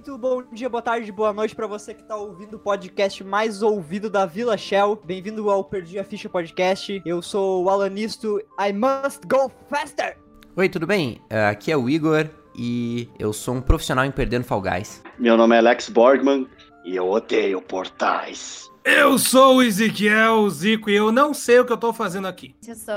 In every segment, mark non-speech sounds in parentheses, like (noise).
muito bom dia, boa tarde, boa noite para você que tá ouvindo o podcast mais ouvido da Vila Shell. Bem-vindo ao Perdi a Ficha Podcast. Eu sou o Alanisto. I must go faster! Oi, tudo bem? Uh, aqui é o Igor e eu sou um profissional em perder no Fall Guys. Meu nome é Alex Borgman e eu odeio portais. Eu sou o Ezequiel Zico e eu não sei o que eu tô fazendo aqui. Eu sou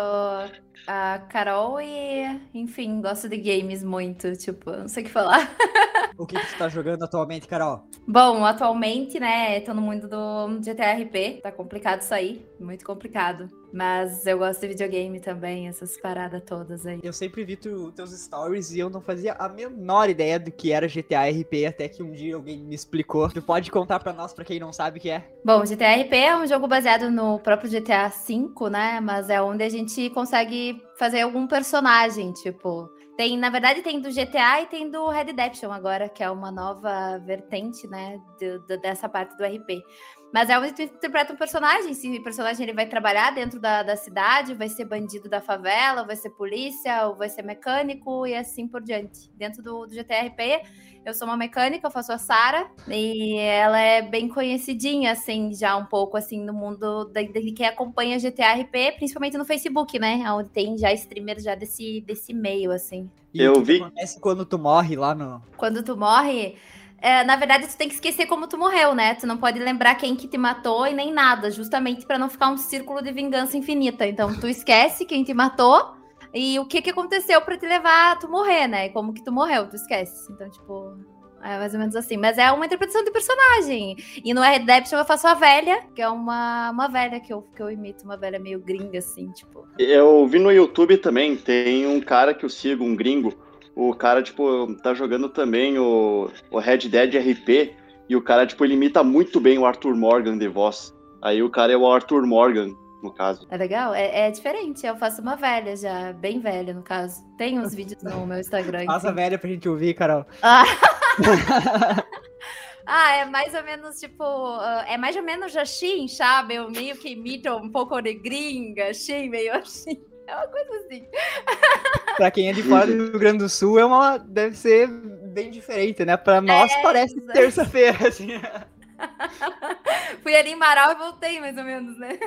a Carol e, enfim, gosto de games muito, tipo, não sei o que falar. (laughs) o que, que você tá jogando atualmente, Carol? Bom, atualmente, né, tô no mundo do GTA RP, tá complicado isso aí, muito complicado. Mas eu gosto de videogame também, essas paradas todas aí. Eu sempre vi tu, teus stories e eu não fazia a menor ideia do que era GTA RP, até que um dia alguém me explicou. Tu pode contar pra nós, pra quem não sabe o que é? Bom, GTA RP é um jogo baseado no próprio GTA V, né? Mas é onde a gente consegue fazer algum personagem, tipo. Tem, na verdade, tem do GTA e tem do Red Redemption agora, que é uma nova vertente, né, de, de, dessa parte do RP. Mas é onde tu interpreta um personagem. Se o personagem ele vai trabalhar dentro da, da cidade, vai ser bandido da favela, vai ser polícia, ou vai ser mecânico e assim por diante. Dentro do, do GTRP, eu sou uma mecânica, eu faço a Sara e ela é bem conhecidinha, assim, já um pouco assim no mundo de, de quem acompanha GTRP, principalmente no Facebook, né? Onde tem já streamers já desse, desse meio, assim. E eu vi. acontece quando tu morre lá no. Quando tu morre é, na verdade, tu tem que esquecer como tu morreu, né? Tu não pode lembrar quem que te matou e nem nada, justamente para não ficar um círculo de vingança infinita. Então, tu esquece quem te matou e o que que aconteceu para te levar a tu morrer, né? E como que tu morreu, tu esquece. Então, tipo, é mais ou menos assim. Mas é uma interpretação de personagem. E no Redemption eu faço a velha, que é uma, uma velha que eu, que eu imito, uma velha meio gringa, assim, tipo. Eu vi no YouTube também, tem um cara que eu sigo, um gringo o cara, tipo, tá jogando também o, o Red Dead RP e o cara, tipo, ele imita muito bem o Arthur Morgan de voz. Aí o cara é o Arthur Morgan, no caso. É legal? É, é diferente. Eu faço uma velha já, bem velha, no caso. Tem uns vídeos no meu Instagram. Faça assim. velha pra gente ouvir, Carol. Ah. (laughs) ah, é mais ou menos tipo. Uh, é mais ou menos assim, sabe? Eu meio que imito um pouco de gringa, assim, meio assim. É uma coisa assim. (laughs) pra quem é de fora do Rio Grande do Sul, é uma, deve ser bem diferente, né? Pra nós é, parece terça-feira, assim. (laughs) Fui ali em Marau e voltei, mais ou menos, né?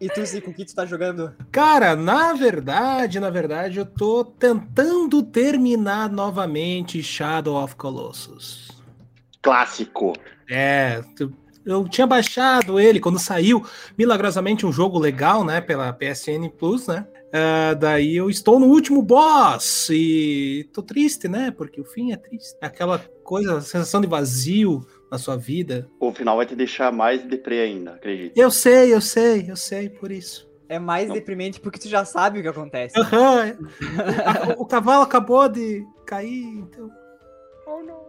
E tu, Zico, o que tu tá jogando? Cara, na verdade, na verdade, eu tô tentando terminar novamente Shadow of Colossus. Clássico. É, eu tinha baixado ele quando saiu, milagrosamente, um jogo legal, né, pela PSN Plus, né? Uh, daí eu estou no último boss e tô triste, né? Porque o fim é triste. Aquela coisa, sensação de vazio na sua vida. O final vai te deixar mais deprê ainda, acredito. Eu sei, eu sei, eu sei, por isso. É mais Não. deprimente porque tu já sabe o que acontece. Uhum. o, (laughs) o cavalo acabou de cair, então. Oh não.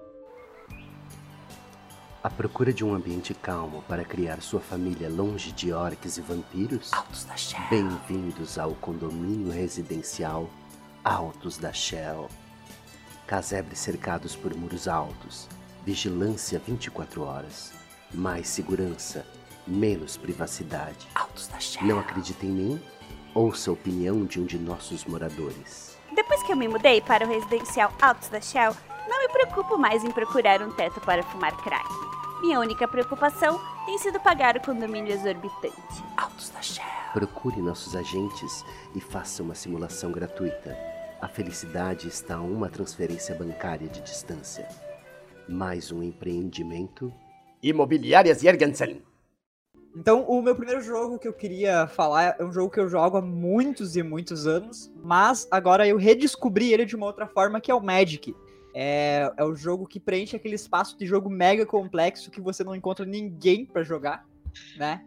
À procura de um ambiente calmo para criar sua família longe de orques e vampiros? Altos da Shell. Bem-vindos ao condomínio residencial Altos da Shell. Casebres cercados por muros altos, vigilância 24 horas, mais segurança, menos privacidade. Altos da Shell. Não acredita em mim? Ouça a opinião de um de nossos moradores. Depois que eu me mudei para o residencial Altos da Shell, não me preocupo mais em procurar um teto para fumar crack. Minha única preocupação tem sido pagar o condomínio exorbitante. Altos da Shell. Procure nossos agentes e faça uma simulação gratuita. A felicidade está a uma transferência bancária de distância. Mais um empreendimento. Imobiliárias Jergensen. Então, o meu primeiro jogo que eu queria falar é um jogo que eu jogo há muitos e muitos anos, mas agora eu redescobri ele de uma outra forma, que é o Magic. É, é o jogo que preenche aquele espaço de jogo mega complexo que você não encontra ninguém para jogar, né?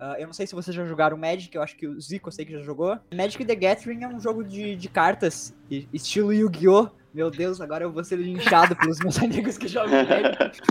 Uh, eu não sei se vocês já jogaram Magic, eu acho que o Zico eu sei que já jogou. Magic the Gathering é um jogo de, de cartas, estilo Yu-Gi-Oh! Meu Deus, agora eu vou ser linchado pelos meus (laughs) amigos que jogam Magic.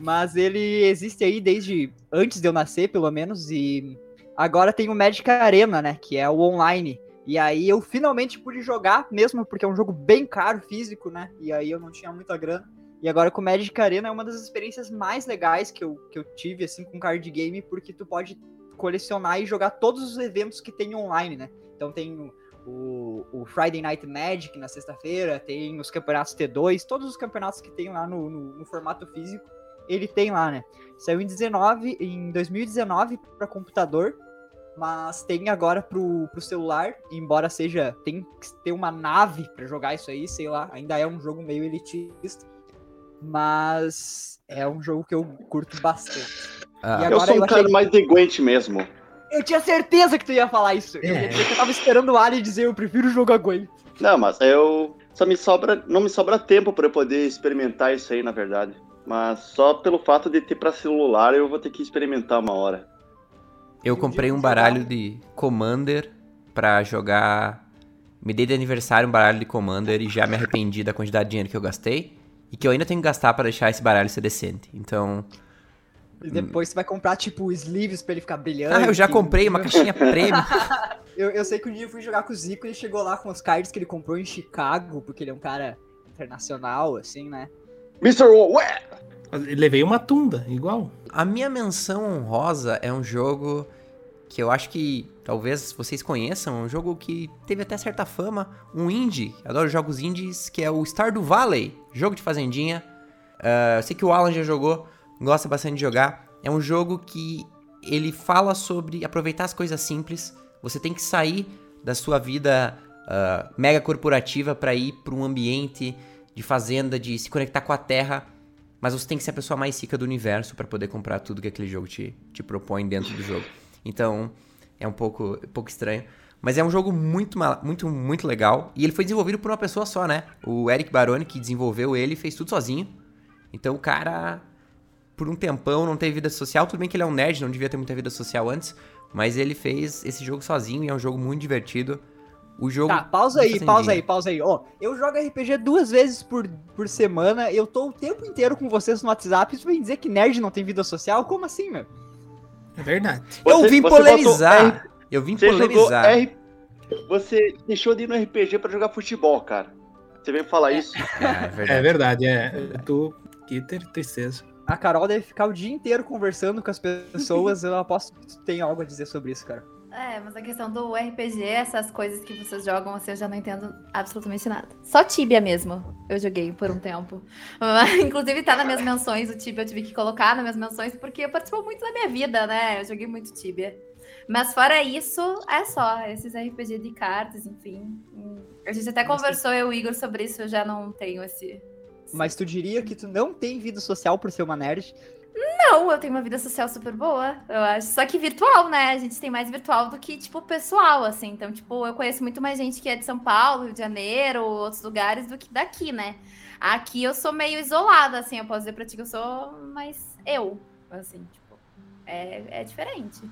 Mas ele existe aí desde antes de eu nascer, pelo menos, e agora tem o Magic Arena, né? Que é o online. E aí eu finalmente pude jogar, mesmo porque é um jogo bem caro, físico, né? E aí eu não tinha muita grana. E agora com Magic Arena é uma das experiências mais legais que eu, que eu tive, assim, com card game, porque tu pode colecionar e jogar todos os eventos que tem online, né? Então tem o, o Friday Night Magic na sexta-feira, tem os campeonatos T2, todos os campeonatos que tem lá no, no, no formato físico, ele tem lá, né? Saiu em 19, em 2019 para computador, mas tem agora pro, pro celular, embora seja tem que ter uma nave para jogar isso aí, sei lá, ainda é um jogo meio elitista, mas é um jogo que eu curto bastante. Ah, E Eu sou um eu achei cara que- mais neguente mesmo. Eu tinha certeza que tu ia falar isso. Eu, É. que eu tava esperando o Ali dizer eu prefiro o jogo aguento. Não, mas eu só me sobra, não me sobra tempo para eu poder experimentar isso aí, na verdade. Mas só pelo fato de ter para celular, eu vou ter que experimentar uma hora. Eu comprei um baralho de Commander pra jogar. Me dei de aniversário um baralho de Commander e já me arrependi da quantidade de dinheiro que eu gastei. E que eu ainda tenho que gastar pra deixar esse baralho ser decente. Então. E depois você vai comprar, tipo, sleeves pra ele ficar brilhante. Ah, eu já comprei uma (laughs) caixinha prêmio. Eu, eu sei que um dia eu fui jogar com o Zico e ele chegou lá com os cards que ele comprou em Chicago, porque ele é um cara internacional, assim, né? Mr. Ué! Levei uma tunda, igual. A minha menção honrosa é um jogo que eu acho que talvez vocês conheçam, um jogo que teve até certa fama, um indie, adoro jogos indies, que é o Stardew Valley, jogo de fazendinha. Ah, eu sei que o Alan já jogou, gosta bastante de jogar. É um jogo que ele fala sobre aproveitar as coisas simples. Você tem que sair da sua vida ah, mega corporativa para ir para um ambiente de fazenda, de se conectar com a terra mas você tem que ser a pessoa mais rica do universo pra poder comprar tudo que aquele jogo te, te propõe dentro do jogo. Então, é um pouco, um pouco estranho. Mas é um jogo muito, muito, muito legal. E ele foi desenvolvido por uma pessoa só, né? O Eric Baroni, que desenvolveu ele, fez tudo sozinho. Então o cara, por um tempão, não teve vida social. Tudo bem que ele é um nerd, não devia ter muita vida social antes. Mas ele fez esse jogo sozinho e é um jogo muito divertido. O jogo. Tá, pausa aí, pausa aí, pausa aí. Ó, eu jogo RPG duas vezes por, por semana, eu tô o tempo inteiro com vocês no WhatsApp, isso vem dizer que nerd não tem vida social? Como assim, meu? É verdade. Eu Você- vim você botou Eu vim Você jogou polemizar. R... Você deixou de ir no RPG pra jogar futebol, cara. Você veio falar isso. (laughs) É, é verdade. É verdade, é. Eu tô. Que tristeza. A Carol deve ficar o dia inteiro conversando com as pessoas, eu aposto que tu tem algo a dizer sobre isso, cara. É, mas a questão do RPG, essas coisas que vocês jogam, assim, eu já não entendo absolutamente nada. Só Tibia mesmo, eu joguei por um tempo. (laughs) Inclusive tá nas minhas menções, o Tibia eu tive que colocar nas minhas menções, porque participou muito da minha vida, né? Eu joguei muito Tibia. Mas fora isso, é só esses RPG de cartas, enfim. A gente até conversou, eu e o Igor, sobre isso, eu já não tenho esse... Mas tu diria que tu não tem vida social por ser uma nerd? Não, eu tenho uma vida social super boa, eu acho. Só que virtual, né? A gente tem mais virtual do que, tipo, pessoal, assim. Então, tipo, eu conheço muito mais gente que é de São Paulo, Rio de Janeiro, outros lugares, do que daqui, né? Aqui eu sou meio isolada, assim. Eu posso dizer pra ti que eu sou mais eu, assim, tipo. É, é diferente.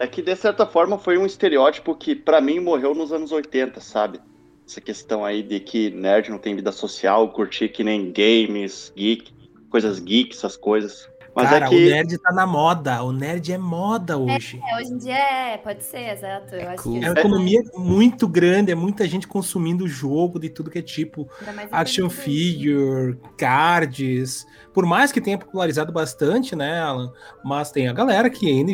É que, de certa forma, foi um estereótipo que, pra mim, morreu nos anos 80, sabe? Essa questão aí de que nerd não tem vida social, curtir que nem games, geek, coisas geek, essas coisas. Mas Cara, é que. o nerd tá na moda. O nerd é moda hoje. É, hoje em dia é, pode ser, exato. Eu acho cool. que É uma economia muito grande, é muita gente consumindo jogo de tudo que é tipo action figure, cards. Por mais que tenha popularizado bastante, né, Alan? Mas tem a galera que ainda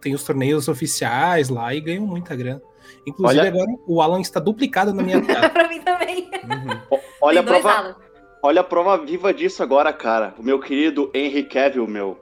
tem os torneios oficiais lá e ganham muita grana. Inclusive, Olha- agora o Alan está duplicado na minha (laughs) tela. pra mim também. Uhum. Olha a, tem dois prova, Alan. Olha a prova viva disso agora, cara. O meu querido Henry Cavill, meu.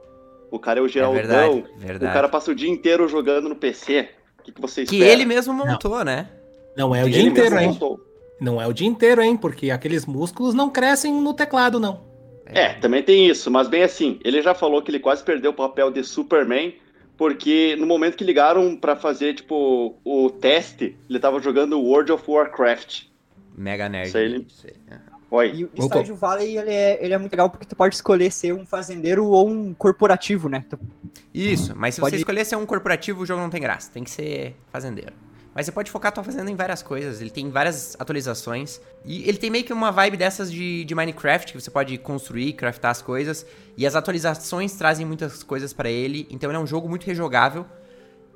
O cara é o É Geraldão. verdade, o verdade. cara passa o dia inteiro jogando no PC. O que, que você Que espera? ele mesmo montou, né? Não é o Ele dia inteiro, hein? montou. Não é o dia inteiro, hein? Porque aqueles músculos não crescem no teclado, não. É, também tem isso, mas bem assim, ele já falou que ele quase perdeu o papel de Superman, porque no momento que ligaram pra fazer, tipo, o teste, ele tava jogando World of Warcraft. Mega nerd. Isso aí, ele- Isso aí. Oi. E o. Stardew Valley, ele é, ele é muito legal porque tu pode escolher ser um fazendeiro ou um corporativo, né? Tu- Isso, mas se Pode- você escolher ser um corporativo, o jogo não tem graça. Tem que ser fazendeiro. Mas você pode focar a tua fazenda em várias coisas. Ele tem várias atualizações. E ele tem meio que uma vibe dessas de, de Minecraft, que você pode construir, craftar as coisas. E as atualizações trazem muitas coisas pra ele. Então ele é um jogo muito rejogável.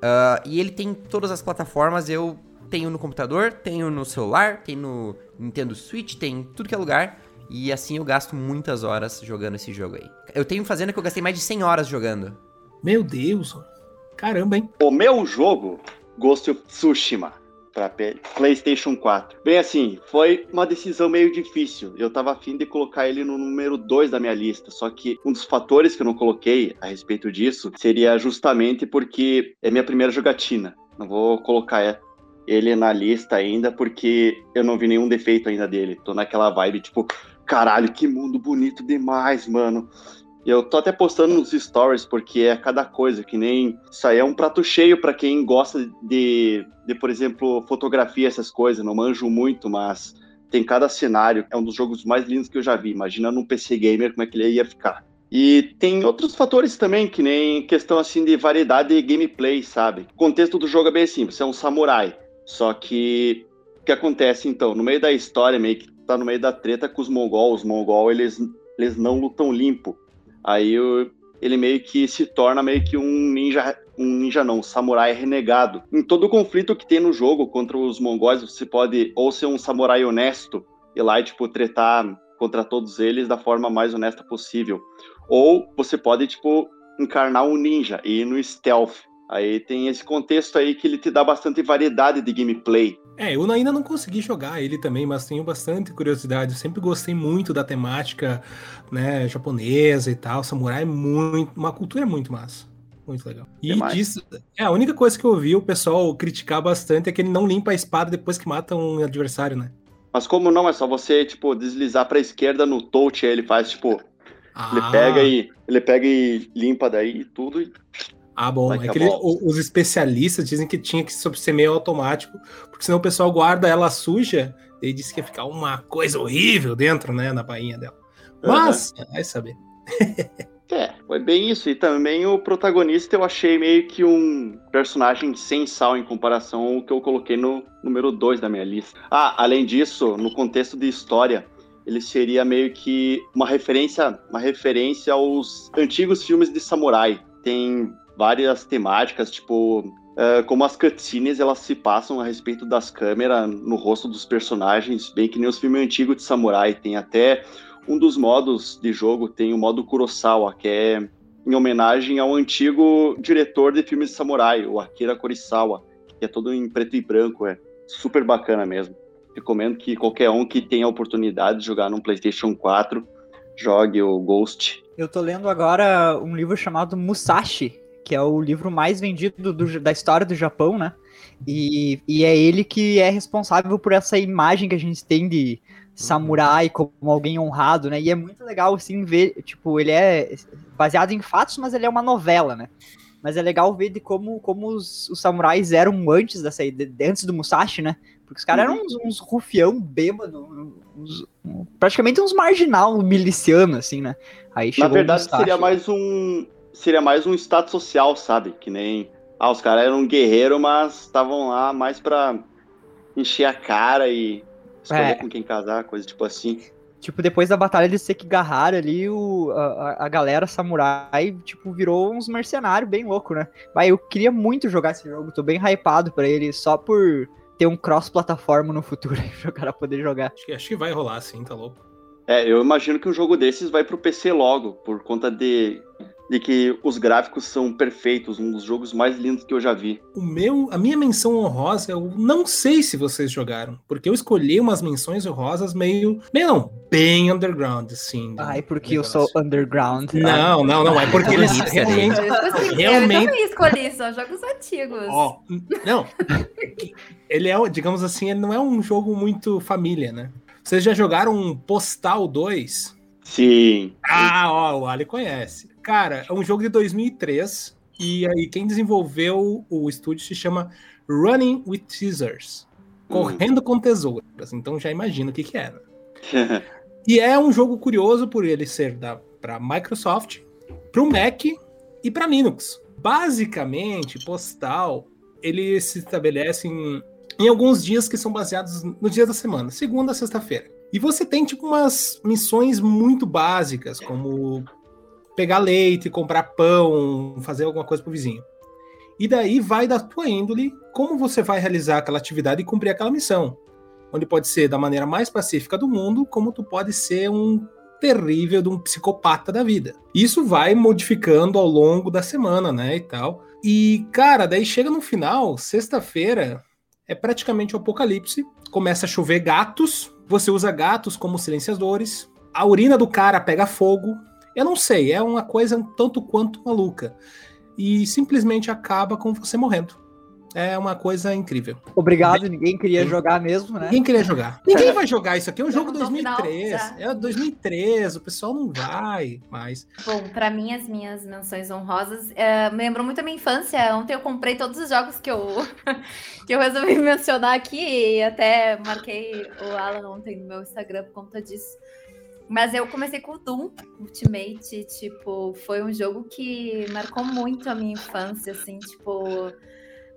Ah, e ele tem todas as plataformas. Eu tenho no computador, tenho no celular, tenho no Nintendo Switch, tem em tudo que é lugar. E assim eu gasto muitas horas jogando esse jogo aí. Eu tenho fazenda que eu gastei mais de 100 horas jogando. Meu Deus. Caramba, hein? O meu jogo, Ghost of Tsushima. para PlayStation 4. Bem assim, foi uma decisão meio difícil. Eu tava afim de colocar ele no número 2 da minha lista, só que um dos fatores que eu não coloquei a respeito disso seria justamente porque é minha primeira jogatina. Não vou colocar ele na lista ainda porque eu não vi nenhum defeito ainda dele. Tô naquela vibe tipo, caralho, que mundo bonito demais, mano. Eu tô até postando nos stories porque é cada coisa, que nem isso aí é um prato cheio para quem gosta de, de, por exemplo, fotografia, essas coisas. Não manjo muito, mas tem cada cenário. É um dos jogos mais lindos que eu já vi. Imagina num PC gamer como é que ele ia ficar. E tem outros fatores também, que nem questão assim de variedade de gameplay, sabe? O contexto do jogo é bem simples, é um samurai. Só que o que acontece então? No meio da história, meio que tá no meio da treta com os mongol. Os mongol, eles, eles não lutam limpo. Aí ele meio que se torna meio que um ninja, um ninja não, um samurai renegado. Em todo o conflito que tem no jogo contra os mongóis, você pode ou ser um samurai honesto e lá, tipo, tretar contra todos eles da forma mais honesta possível. Ou você pode, tipo, encarnar um ninja e ir no stealth. Aí tem esse contexto aí que ele te dá bastante variedade de gameplay. É, eu ainda não consegui jogar ele também, mas tenho bastante curiosidade. Eu sempre gostei muito da temática, né, japonesa e tal. Samurai é muito, uma cultura muito massa. Muito legal. E disso, é, a única coisa que eu ouvi o pessoal criticar bastante é que ele não limpa a espada depois que mata um adversário, né? Mas como não, é só você, tipo, deslizar pra esquerda no touch, aí ele faz, tipo, ah. ele pega e ele pega e limpa daí tudo e ah, bom. é que ele, os especialistas dizem que tinha que ser meio automático, porque senão o pessoal guarda ela suja e disse que ia ficar uma coisa horrível dentro, né, na bainha dela. Mas, uhum. vai saber. (laughs) é, foi bem isso. E também o protagonista eu achei meio que um personagem sem sal em comparação ao que eu coloquei no número 2 da minha lista. Ah, além disso, no contexto de história, ele seria meio que uma referência, uma referência aos antigos filmes de samurai. Tem várias temáticas, tipo, uh, como as cutscenes elas se passam a respeito das câmeras no rosto dos personagens, bem que nem os filmes antigos de samurai. Tem até um dos modos de jogo, tem o modo Kurosawa, que é em homenagem ao antigo diretor de filmes de samurai, o Akira Kurosawa, que é todo em preto e branco, é super bacana mesmo. Recomendo que qualquer um que tenha a oportunidade de jogar no PlayStation 4 jogue o Ghost. Eu tô lendo agora um livro chamado Musashi, que é o livro mais vendido do, da história do Japão, né? E, e é ele que é responsável por essa imagem que a gente tem de samurai como alguém honrado, né? E é muito legal, assim, ver, tipo, ele é baseado em fatos, mas ele é uma novela, né? Mas é legal ver de como, como os, os samurais eram antes dessa de, antes do Musashi, né? Porque os caras eram uns, uns rufião bêbado, uns, praticamente uns marginal miliciano, assim, né? Aí Na verdade, seria mais um, seria mais um status social, sabe? Que nem. Ah, os caras eram um guerreiro, mas estavam lá mais pra encher a cara e escolher é. com quem casar, coisa tipo assim. Tipo, depois da batalha de Sekigahara ali, o, a, a galera samurai, tipo, virou uns mercenários bem louco, né? Mas eu queria muito jogar esse jogo, tô bem hypado pra ele, só por ter um cross-plataforma no futuro aí (laughs) pro cara poder jogar. Acho que, acho que vai rolar sim, tá louco. É, eu imagino que um jogo desses vai pro PC logo, por conta de de que os gráficos são perfeitos, um dos jogos mais lindos que eu já vi. O meu, a minha menção honrosa, eu não sei se vocês jogaram, porque eu escolhi umas menções honrosas meio, meio não, bem underground, assim. Ai, porque negócio. eu sou underground. Não, não, não, é porque eles realmente, realmente. Eu escolhi só jogos antigos. Oh, não, (laughs) ele é, digamos assim, ele não é um jogo muito família, né? Vocês já jogaram Postal 2? Sim. Ah, ó, o Ali conhece. Cara, é um jogo de 2003 e aí quem desenvolveu o estúdio se chama Running with Scissors. Correndo hum. com tesouras. Então já imagina o que que era. (laughs) e é um jogo curioso por ele ser da para Microsoft, para o Mac e para Linux. Basicamente, Postal, ele se estabelece em, em alguns dias que são baseados nos dias da semana, segunda a sexta-feira. E você tem tipo umas missões muito básicas, como pegar leite, comprar pão, fazer alguma coisa pro vizinho. E daí vai da tua índole como você vai realizar aquela atividade e cumprir aquela missão. Onde pode ser da maneira mais pacífica do mundo, como tu pode ser um terrível de um psicopata da vida. Isso vai modificando ao longo da semana, né, e tal. E, cara, daí chega no final, sexta-feira, é praticamente o apocalipse. Começa a chover gatos, você usa gatos como silenciadores, a urina do cara pega fogo. Eu não sei, é uma coisa um tanto quanto maluca. E simplesmente acaba com você morrendo. É uma coisa incrível. Obrigado, ninguém queria jogar mesmo, né? Ninguém queria jogar. Ninguém vai jogar isso aqui. É um jogo não tô final, 2003. já. É 2003. O pessoal não vai mais. Bom, pra mim, as minhas menções honrosas é, me lembrou muito a minha infância. Ontem eu comprei todos os jogos que eu, (laughs) que eu resolvi (laughs) mencionar aqui e até marquei o Alan ontem no meu Instagram por conta disso. Mas eu comecei com o Doom Ultimate, tipo, foi um jogo que marcou muito a minha infância, assim, tipo.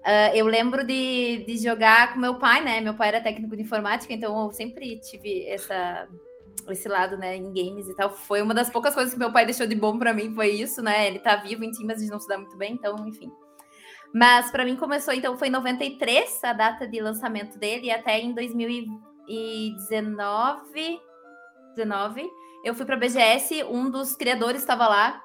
Ah, eu lembro de, de jogar com meu pai, né? Meu pai era técnico de informática, então eu sempre tive essa, esse lado, né, em games e tal. Foi uma das poucas coisas que meu pai deixou de bom pra mim, foi isso, né? Ele tá vivo em ti, mas a gente não se dá muito bem, então, enfim. Mas pra mim começou, então, foi em 93 a data de lançamento dele, e até em 2019, 19, eu fui pra BGS, um dos criadores estava lá.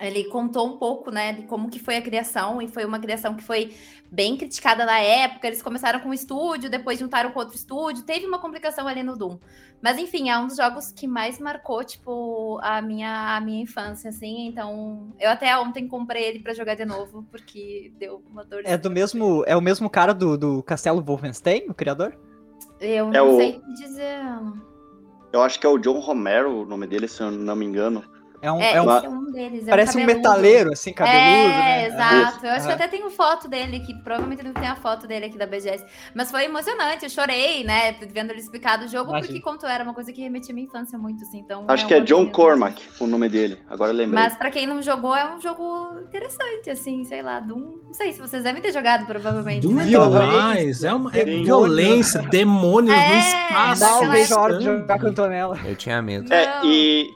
Ele contou um pouco, né, de como que foi a criação, e foi uma criação que foi bem criticada na época. Eles começaram com um estúdio, depois juntaram com outro estúdio, teve uma complicação ali no Doom. Mas enfim, é um dos jogos que mais marcou, tipo, a minha, a minha infância, assim. Então, eu até ontem comprei ele pra jogar de novo, porque deu uma dor. É do mesmo. É o mesmo cara do, do Castelo Wolfenstein, o criador? Eu É não o- sei dizer. Eu acho que é o John Romero, o nome dele, se eu não me engano. É um. É, é um- esse é um deles. é parece um cabeludo. metaleiro, assim, cabeludo, é, né? exato. Eu acho que até tenho foto dele aqui. Provavelmente não tem a foto dele aqui da BGS. Mas foi emocionante. Eu chorei, né? Vendo ele explicar do jogo, Imagino. porque conto era uma coisa que remetia à minha infância muito, assim. Então, Acho que é uma John minhas- Cormack o nome dele. Agora eu lembrei. Mas pra quem não jogou, é um jogo interessante, assim, sei lá. Doom, não sei se vocês devem ter jogado, provavelmente. Doom mas- demais. É, uma, é violência, demônios no É, espaço. Não, Aquela vejo a hora de Caramba. jogar com a Antonella. Eu tinha medo. É, e,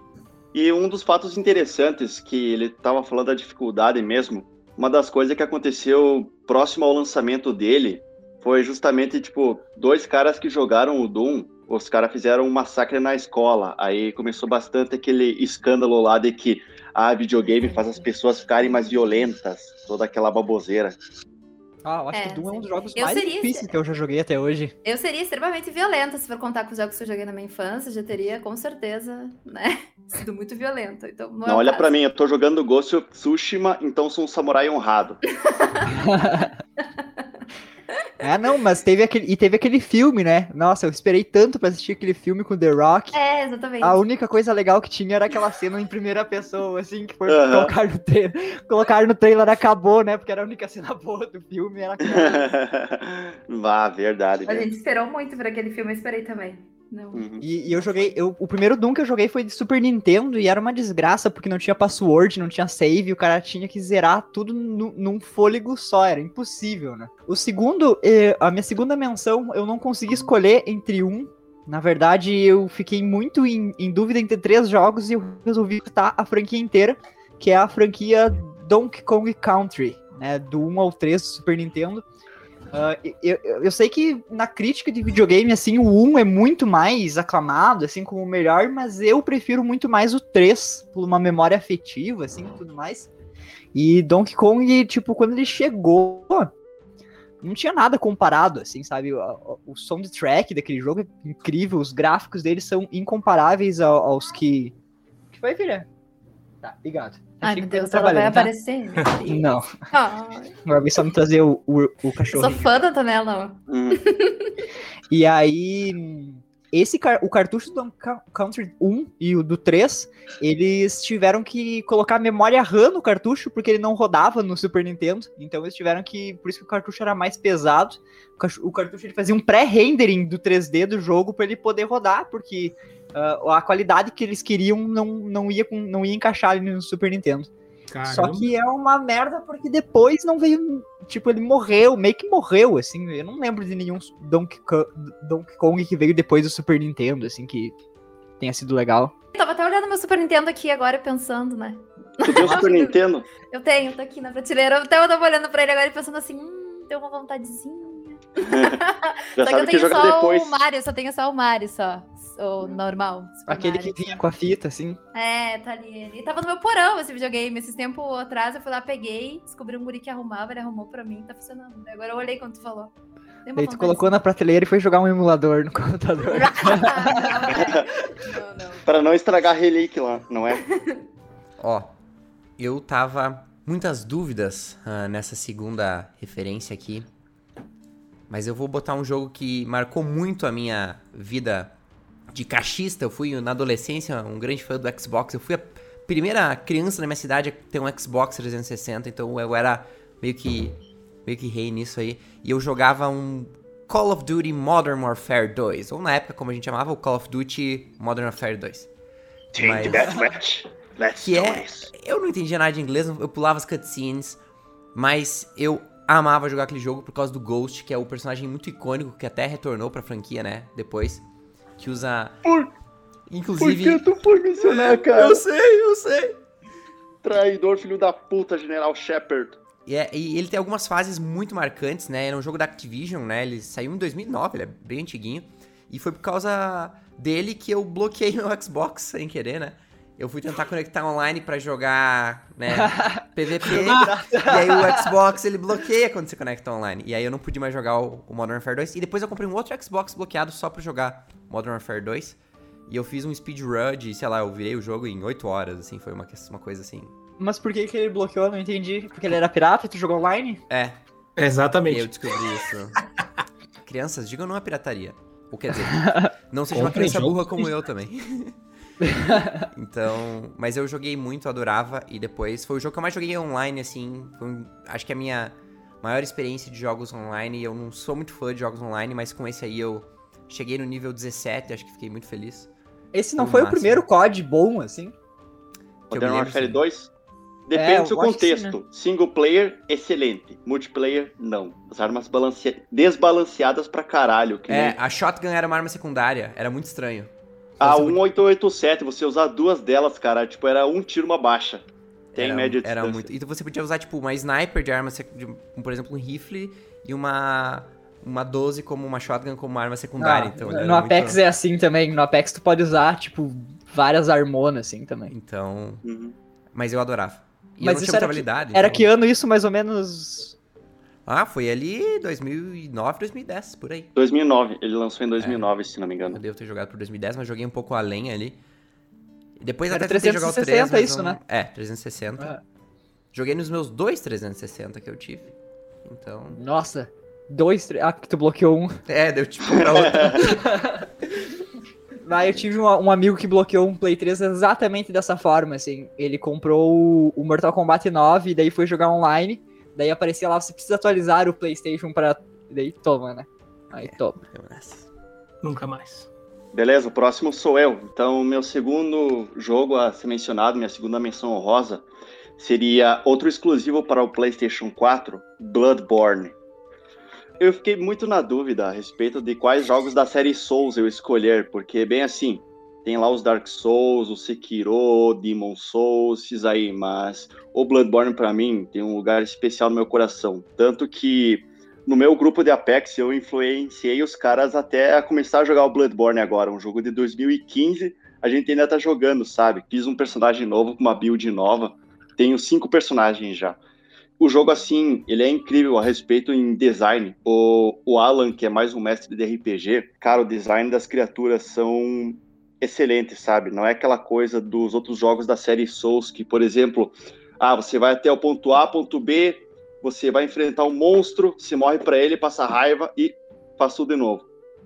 e um dos fatos interessantes que ele tava falando da dificuldade mesmo, uma das coisas que aconteceu próximo ao lançamento dele foi justamente, tipo, dois caras que jogaram o Doom, os caras fizeram um massacre na escola. Aí começou bastante aquele escândalo lá de que a videogame faz as pessoas ficarem mais violentas, toda aquela baboseira. Ah, eu acho É, que Doom é um dos jogos Eu mais seria- difíceis que eu já joguei até hoje. Eu seria extremamente violenta se for contar com os jogos que eu joguei na minha infância. Já teria, com certeza, né? (laughs) Sido muito violenta. Então, não, é Não, olha pra mim, eu tô jogando Ghost of Tsushima, então sou um samurai honrado. (laughs) É, não, mas teve aquele. E teve aquele filme, né? Nossa, eu esperei tanto pra assistir aquele filme com The Rock. É, exatamente. A única coisa legal que tinha era aquela cena em primeira pessoa, assim, que foi Aham. colocar no trailer. Colocar no trailer acabou, né? Porque era a única cena boa do filme. Era. Vá, (laughs) verdade. A velho. gente esperou muito por aquele filme, eu esperei também. Uhum. E, e eu joguei. Eu, o primeiro Doom que eu joguei foi de Super Nintendo e era uma desgraça, porque não tinha password, não tinha save, o cara tinha que zerar tudo nu- num fôlego só, era impossível, né? O segundo, eh, a minha segunda menção, eu não consegui escolher entre um. Na verdade, eu fiquei muito em, em dúvida entre três jogos e eu resolvi estar a franquia inteira, que é a franquia Donkey Kong Country, né? Do 1 ao 3 do Super Nintendo. Ah, eu, eu- sei que na crítica de videogame, assim, o 1 é muito mais aclamado, assim, como o melhor, mas eu prefiro muito mais o 3, por uma memória afetiva, assim, tudo mais. E Donkey Kong, tipo, quando ele chegou, não tinha nada comparado, assim, sabe? O, o- o soundtrack daquele jogo é incrível, os gráficos dele são incomparáveis ao- aos que... O que foi, filha? Tá, obrigado. Ai, meu Deus, ela vai tá? aparecer. (laughs) Não, Ai, agora vem só me trazer o, o, o eu sou cachorro. fã da Antonella. Uhum. (laughs) E aí, esse o cartucho do Country 1 e o do 3, eles tiveram que colocar memória RAM no cartucho, porque ele não rodava no Super Nintendo. Então eles tiveram que. Por isso que o cartucho era mais pesado. O cartucho ele fazia um pré-rendering do 3D do jogo para ele poder rodar, porque ah, a qualidade que eles queriam não, não, ia, com- não ia encaixar ali no Super Nintendo. Só Caramba. que é uma merda porque depois não veio. Tipo, ele morreu, meio que morreu, assim. Eu não lembro de nenhum Donkey, Co- Donkey Kong que veio depois do Super Nintendo, assim, que tenha sido legal. Eu tava até olhando meu Super Nintendo aqui agora pensando, né? Tu tem o Super (laughs) Nintendo? Eu tenho, tô aqui na prateleira. Até eu tava olhando pra ele agora e pensando assim, hum, deu uma vontadezinha. (laughs) Só que eu que tenho joga só depois. o Mario, só tenho só o Mario só. O normal. Super Aquele Mario. que vinha com a fita, assim. É, tá ali. Ele tava no meu porão esse videogame. Esses tempos atrás eu fui lá, peguei, descobri um guri que arrumava, ele arrumou pra mim, tá funcionando. Agora eu olhei quando tu falou. Daí tu colocou na prateleira e foi jogar um emulador no (laughs) computador. (laughs) não, não. (laughs) Pra não estragar a relíquia lá, não é? Ó, eu tava muitas dúvidas ah, nessa segunda referência aqui. Mas eu vou botar um jogo que marcou muito a minha vida de cachista. Eu fui na adolescência um grande fã do Xbox. Eu fui a primeira criança na minha cidade a ter um Xbox 360, então eu era meio que meio que rei nisso aí. E eu jogava um Call of Duty Modern Warfare 2, ou na época como a gente chamava, o Call of Duty Modern Warfare 2. Team Mas- Deathmatch. Let's Que é. Eu não entendia nada de inglês, eu pulava as cutscenes, mas eu amava jogar aquele jogo por causa do Ghost, que é o personagem muito icônico que até retornou pra franquia, né? Depois. Que usa. Por- Por Inclusive. que tu foi mencionar, cara? Eu sei, eu sei. Traidor, filho da puta, General Shepard. E, é- e ele tem algumas fases muito marcantes, né? Ele é um jogo da Activision, né? Ele saiu em 2009, ele é bem antiguinho. E foi por causa dele que eu bloqueei (laughs) meu Xbox sem querer, né? Eu fui tentar conectar online pra jogar, né, (laughs) PVP. e aí o Xbox, ele bloqueia quando você conecta online. E aí eu não pude mais jogar o, o Modern Warfare 2. E depois eu comprei um outro Xbox bloqueado só pra jogar Modern Warfare 2. E eu fiz um speedrun de, sei lá, eu virei o jogo em 8 horas, assim. Foi uma, uma coisa assim... Mas por que, que ele bloqueou? Eu Não entendi. Porque ele era pirata e tu jogou online? É, Exatamente. Eu descobri isso. (laughs) Crianças, digam não a pirataria. Ou quer dizer, não seja uma criança burra como eu também. (laughs) (laughs) então, mas eu joguei muito, adorava, e depois foi o jogo que eu mais joguei online, assim. foi um- acho que a minha maior experiência de jogos online. Eu não sou muito fã de jogos online, mas com esse aí eu cheguei no nível 17, acho que fiquei muito feliz. Esse não No foi o primeiro COD bom, assim? Modern Warfare sim. 2? É, Depende eu do seu que sim, contexto. Single player, excelente. Multiplayer, não. As armas balance... desbalanceadas pra caralho. Que É, nem a shotgun era uma arma secundária, era muito estranho. A Você- 1887, você usar duas delas, cara, tipo, era um tiro, uma baixa. Tem era, média era distância. muito. Então você podia usar, tipo, uma sniper de arma, de, por exemplo, um rifle e uma. Uma 12 como uma shotgun como uma arma secundária. Ah, então, era no Apex muito... é assim também. No Apex tu pode usar, tipo, várias armonas, assim, também. Então. Uhum. Mas eu adorava. E Mas eu não isso tinha muita era. Era então- que ano isso, mais ou menos... Ah, foi ali 2009, 2010, por aí. 2009, ele lançou em 2009, se não me Eu engano. devo ter jogado por 2010, mas joguei um pouco além ali. E depois Era até tentei jogar o 3, 360 mas isso, não- né? É, 360. Ah, Joguei nos meus dois 360 que eu tive. Então. nossa, dois, três... Ah, que tu bloqueou um. É, deu tipo pra outra. Lá (laughs) eu tive um, um amigo que bloqueou um Play 3 exatamente dessa forma, assim. Ele comprou o, o Mortal Kombat 9 e daí foi jogar online. Daí aparecia lá, você precisa atualizar o PlayStation pra... E daí toma, né? Aí toma. Vamos nessa. Nunca mais. Beleza, o próximo sou eu. Então, meu segundo jogo a ser mencionado, minha segunda menção honrosa, seria outro exclusivo para o PlayStation 4, Bloodborne. Eu fiquei muito na dúvida a respeito de quais jogos da série Souls eu escolher, porque, bem assim, tem lá os Dark Souls, o Sekiro, Demon Souls, esses aí, mas o Bloodborne, para mim, tem um lugar especial no meu coração. Tanto que no meu grupo de Apex, eu influenciei os caras até a começar a jogar o Bloodborne agora, um jogo de 2015. A gente ainda tá jogando, sabe? Fiz um personagem novo com uma build nova. Tenho cinco personagens já. O jogo, assim, ele é incrível a respeito em design. O, o Alan, que é mais um mestre de RPG, cara, o design das criaturas são excelentes, sabe? Não é aquela coisa dos outros jogos da série Souls, que, por exemplo, ah, você vai até o ponto A, ponto B, você vai enfrentar um monstro, você morre pra ele, passa raiva e faz tudo de novo.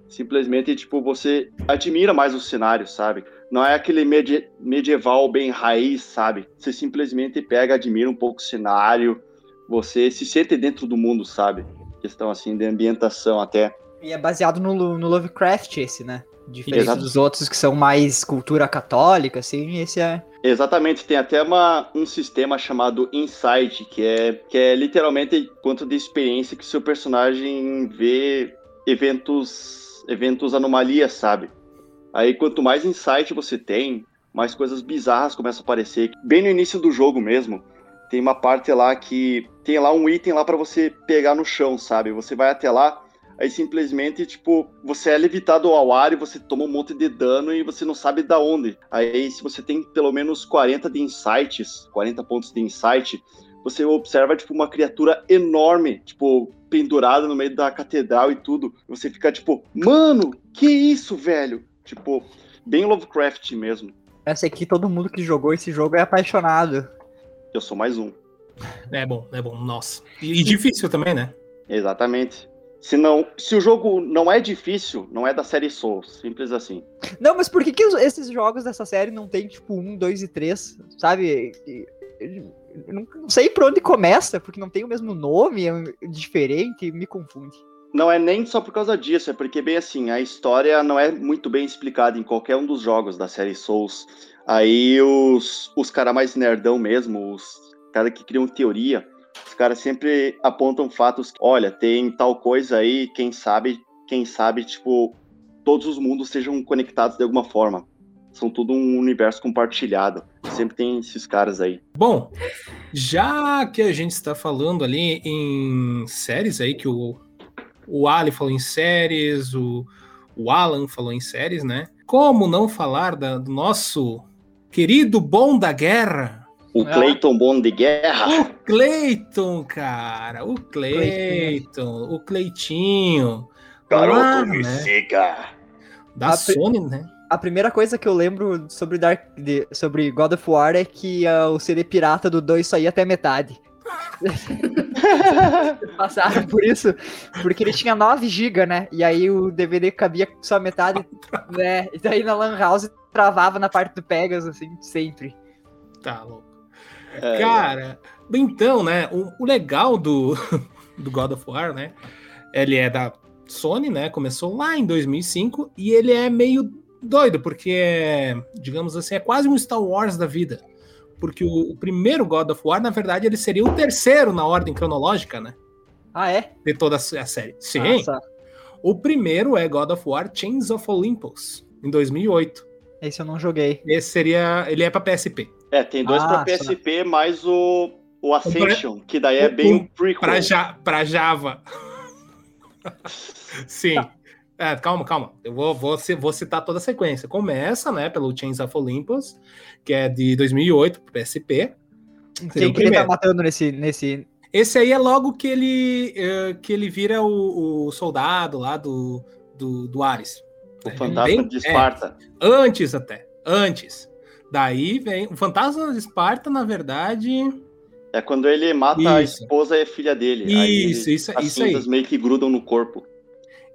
Simplesmente, tipo, você admira mais o cenário, sabe? Não é aquele medi- medieval bem raiz, sabe? Você simplesmente pega, admira um pouco o cenário, você se sente dentro do mundo, sabe? Questão, assim, de ambientação até. E é baseado no, no Lovecraft esse, né? Diferente Exato. dos outros que são mais cultura católica, assim, esse é... Exatamente, tem até uma, um sistema chamado Insight, que é, que é literalmente quanto de experiência que seu personagem vê eventos, eventos anomalias, sabe? Aí quanto mais insight você tem, mais coisas bizarras começam a aparecer. Bem no início do jogo mesmo, tem uma parte lá que tem lá um item lá para você pegar no chão, sabe? Você vai até lá, aí simplesmente, tipo, você é levitado ao ar e você toma um monte de dano e você não sabe da onde. Aí, se você tem pelo menos 40 de insights, 40 pontos de insight, você observa, tipo, uma criatura enorme, tipo, pendurada no meio da catedral e tudo. Você fica, tipo, mano, que isso, velho? Tipo, bem Lovecraft mesmo. Essa aqui, todo mundo que jogou esse jogo é apaixonado. Eu sou mais um. É bom, é bom, nossa. E, e difícil também, né? Exatamente. Se, não, se o jogo não é difícil, não é da série Souls. Simples assim. Não, mas por que, que esses jogos dessa série não tem, tipo, um, dois e três, sabe? Eu não sei por onde começa, porque não tem o mesmo nome, é diferente, me confunde. Não é nem só por causa disso, é porque, bem assim, a história não é muito bem explicada em qualquer um dos jogos da série Souls. Aí os, os caras mais nerdão mesmo, os caras que criam teoria, caras sempre apontam fatos. Olha, tem tal coisa aí, quem sabe, quem sabe, tipo, todos os mundos sejam conectados de alguma forma. São tudo um universo compartilhado. Sempre tem esses caras aí. Bom, já que a gente está falando ali em séries aí, que o, o Ali falou em séries, o, o Alan falou em séries, né? Como não falar da- do nosso querido bom da guerra? O Ah. Clayton Bond de Guerra. O Cleiton, cara! O Cleiton, o Cleitinho. Lá, né? siga. Da A Sony, né? A primeira coisa que eu lembro sobre, Dark, de- sobre God of War é que ah, o CD pirata do 2 só ia até metade. (laughs) Passaram por isso, porque ele tinha 9 GB, né? E aí o DVD cabia só metade, né? E daí na Lan House travava na parte do Pegasus, assim, sempre. Tá louco. É, Cara, então, né? O, o legal do, (laughs) do God of War, né? Ele é da Sony, né? Começou lá em 2005 e ele é meio doido, porque é, digamos assim, é quase um Star Wars da vida. Porque o, o primeiro God of War, na verdade, ele seria o terceiro na ordem cronológica, né? Ah, é? De toda a série. Sim. Nossa, O primeiro é God of War Chains of Olympus, em 2008. esse eu não joguei. Esse seria. Ele é pra PSP. É, tem dois Ah, pra PSP, mais o, o Ascension, que daí é bem o- um prequel. Pra, ja, pra Java. (laughs) Sim. É, calma, calma. Eu vou, vou, vou citar toda a sequência. Começa, né, pelo Chains of Olympus, que é de 2008 pro PSP. Quem o que ele tá matando nesse, nesse... Esse aí é logo que ele, eh, que ele vira o, o soldado lá do, do, do Ares. O É, Fantasma bem- de é, Esparta. antes até. Antes. Daí vem. O Fantasma de Esparta, na verdade. É. quando ele mata a Isso. esposa e a filha dele. Aí Isso, isso, as isso aí. meio que grudam no corpo.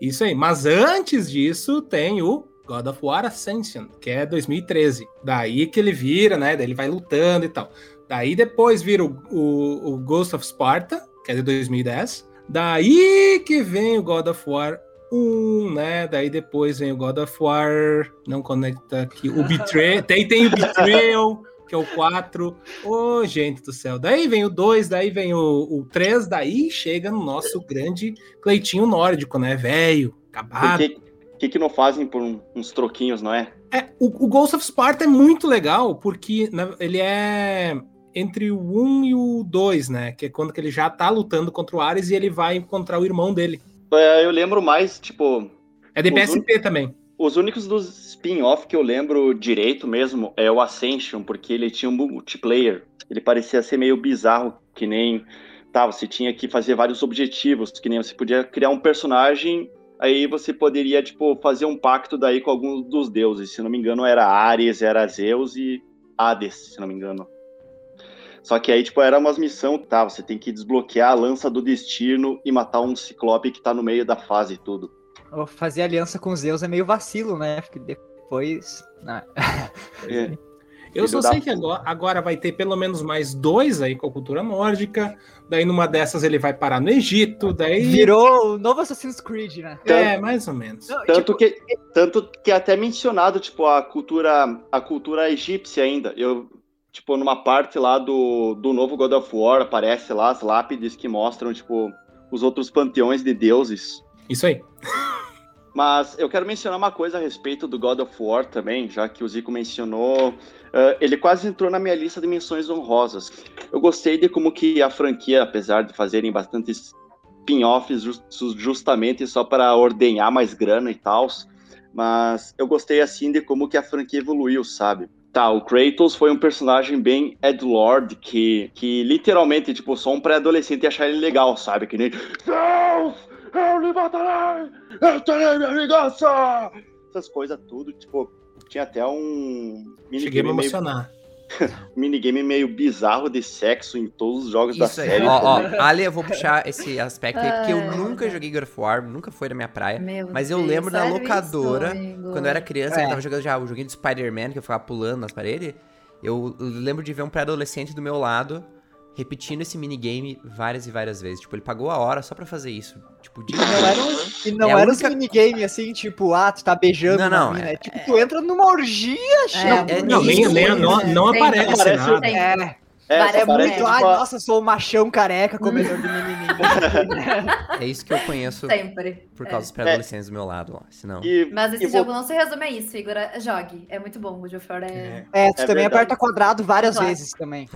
Isso aí. Mas antes disso, tem o God of War Ascension, que é 2013. Daí que ele vira, né? Daí ele vai lutando e tal. Daí depois vira o, o, o Ghost of Sparta, que é de 2010. Daí que vem o God of War 1, né? Daí depois vem o God of War. Não conecta aqui. O Betrayal. Tem, tem o Betrayal, que é o 4. Ô, gente do céu. Daí vem o 2, daí vem o, o 3, daí chega no nosso grande Cleitinho nórdico, né? Velho, acabado. que, que, que não fazem por um- uns troquinhos, não é? É, o, o Ghost of Sparta é muito legal, porque na- ele é entre o 1 e o 2, né? Que é quando que ele já tá lutando contra o Ares e ele vai encontrar o irmão dele. É, Eu lembro mais, tipo, É de PSP também. os únicos dos spin-off que eu lembro direito mesmo é o Ascension, porque ele tinha um multiplayer. Ele parecia ser meio bizarro, que nem. Tá, você tinha que fazer vários objetivos, que nem você podia criar um personagem, aí você poderia, tipo, fazer um pacto daí com alguns dos deuses. Se não me engano, era Ares, era Zeus e Hades, se não me engano. Só que aí, tipo, era umas missões, tá? Você tem que desbloquear a lança do destino e matar um ciclope que tá no meio da fase e tudo. Fazer aliança com Zeus é meio vacilo, né? Porque depois... né? (laughs) É. Eu só sei que agora, agora vai ter pelo menos mais dois aí com a cultura nórdica. Daí numa dessas ele vai parar no Egito. Daí. Virou o novo Assassin's Creed, né? É, mais ou menos. Não, Tanto tipo, que, tanto que é até mencionado, tipo, a cultura, a cultura egípcia ainda. Eu, tipo, numa parte lá do, do novo God of War, aparece lá as lápides que mostram, tipo, os outros panteões de deuses. Isso aí. (laughs) Mas eu quero mencionar uma coisa a respeito do God of War também, já que o Zico mencionou. eh, ele quase entrou na minha lista de menções honrosas. Eu gostei de como que a franquia, apesar de fazerem bastantes spin-offs jus- justamente só para ordenhar mais grana e tal, mas eu gostei assim de como que a franquia evoluiu, sabe? Tá, o Kratos foi um personagem bem Edlord, que, que literalmente, tipo, só um pré-adolescente ia achar ele legal, sabe? Que nem. Deus! Eu lhe matarei! Eu terei minha vingança! Essas coisas tudo, tipo, tinha até um. Cheguei a me minigame meio, emocionar. Um (laughs) minigame meio bizarro de sexo em todos os jogos da Isso aí. série. Ó, ó. Ali, eu vou puxar esse aspecto aí, porque eu nunca joguei God of War, nunca foi da minha praia. Meu Mas eu Deus, lembro da locadora, isso? Quando eu era criança, É. eu tava jogando já o joguinho do Spider-Man, que eu ficava pulando nas paredes. Eu lembro de ver um pré-adolescente do meu lado repetindo esse minigame várias e várias vezes. Tipo, ele pagou a hora só pra fazer isso. Tipo, de não era, um, e não É era única- uns minigame assim, tipo, ah, tu tá beijando Não, não, mina. é- É, tipo, tu entra numa orgia, É, é Não, nem, isso, nem, não, não aparece aparece nada. É, É, só parece, muito, tipo, ai, a- nossa, sou um machão careca comedor (laughs) de menininho. É isso que eu conheço Sempre. por É. causa dos pré-adolescentes do meu lado, ó. Senão. e, Mas esse e vou- jogo não se resume a isso, Igor. Jogue. É muito bom. O War é. É, tu É também verdade. aperta quadrado várias Claro. vezes também.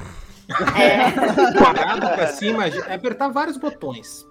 É. Quadrado pra cima, é apertar vários botões.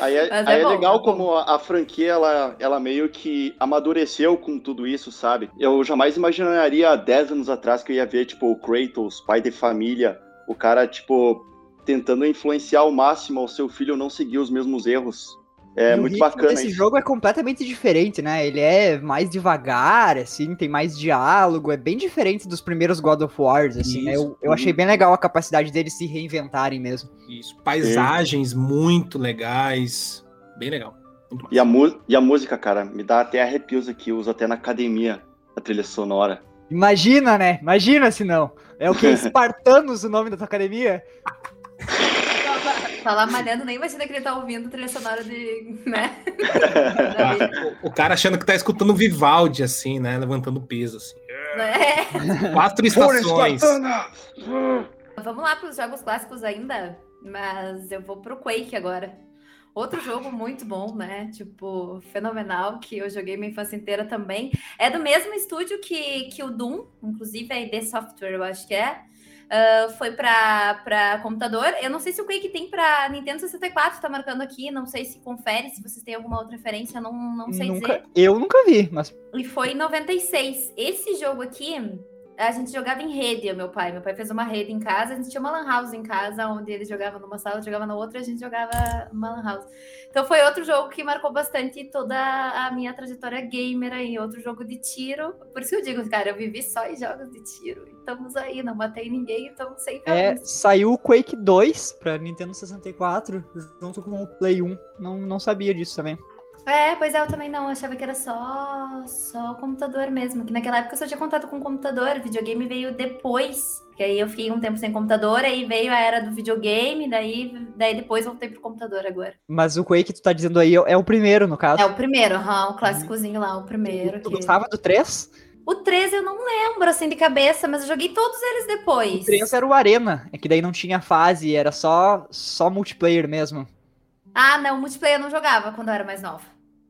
Aí é, aí é é legal como a, a franquia ela, ela meio que amadureceu com tudo isso, sabe? Eu jamais imaginaria há 10 anos atrás que eu ia ver, tipo, o Kratos, pai de família, o cara, tipo, tentando influenciar ao máximo ao seu filho não seguir os mesmos erros. É E o muito ritmo bacana Esse isso. jogo é completamente diferente, né? Ele é mais devagar, assim, tem mais diálogo, é bem diferente dos primeiros God of Wars, assim, né? Eu, eu achei bem legal a capacidade deles se reinventarem mesmo. Isso. Paisagens muito legais. Bem legal. Muito E a, mu- e a música, cara, me dá até arrepios aqui, uso até na academia a trilha sonora. Imagina, né? Imagina se não. É o que? (laughs) Espartanos o nome da tua academia? Tá lá malhando, nem imagina que ele tá ouvindo trilha sonora de. né? O, (laughs) o cara achando que tá escutando Vivaldi, assim, né? Levantando peso, assim. É. Quatro estações. Vamos lá para os jogos clássicos ainda, mas eu vou pro Quake agora. Outro jogo muito bom, né? Tipo, fenomenal, que eu joguei minha infância inteira também. É do mesmo estúdio que, que o Doom, inclusive a ID Software, eu acho que é. Ah, foi para computador. Eu não sei se o Quake tem para Nintendo 64, tá marcando aqui. Não sei se confere, se vocês têm alguma outra referência, não, não sei dizer. Nunca, eu nunca vi, mas E foi em 96. Esse jogo aqui, a gente jogava em rede, eu meu pai. Meu pai fez uma rede em casa, a gente tinha uma lan house em casa, onde ele jogava numa sala, jogava na outra, a gente jogava numa lan house. Então foi outro jogo que marcou bastante toda a minha trajetória gamer aí. Outro jogo de tiro. Por isso que eu digo, cara, eu vivi só em jogos de tiro. Estamos aí, não matei ninguém, então sem é, saiu o Quake 2 pra Nintendo 64, junto com o Play 1. Não, não sabia disso também. É, pois é, eu também não. Eu achava que era só, só computador mesmo. Que naquela época eu só tinha contato com computador. Videogame veio depois. Que aí eu fiquei um tempo sem computador, aí veio a era do videogame, daí, daí depois voltei pro computador agora. Mas o Quake que tu tá dizendo aí é o primeiro, no caso. É o primeiro, aham, o clássicozinho lá, o primeiro. tu que- gostava do 3? O 13 eu não lembro assim de cabeça, mas eu joguei todos eles depois. O 3 era o Arena, é que daí não tinha fase, era só, só multiplayer mesmo. Ah, não, multiplayer eu não jogava quando eu era mais nova.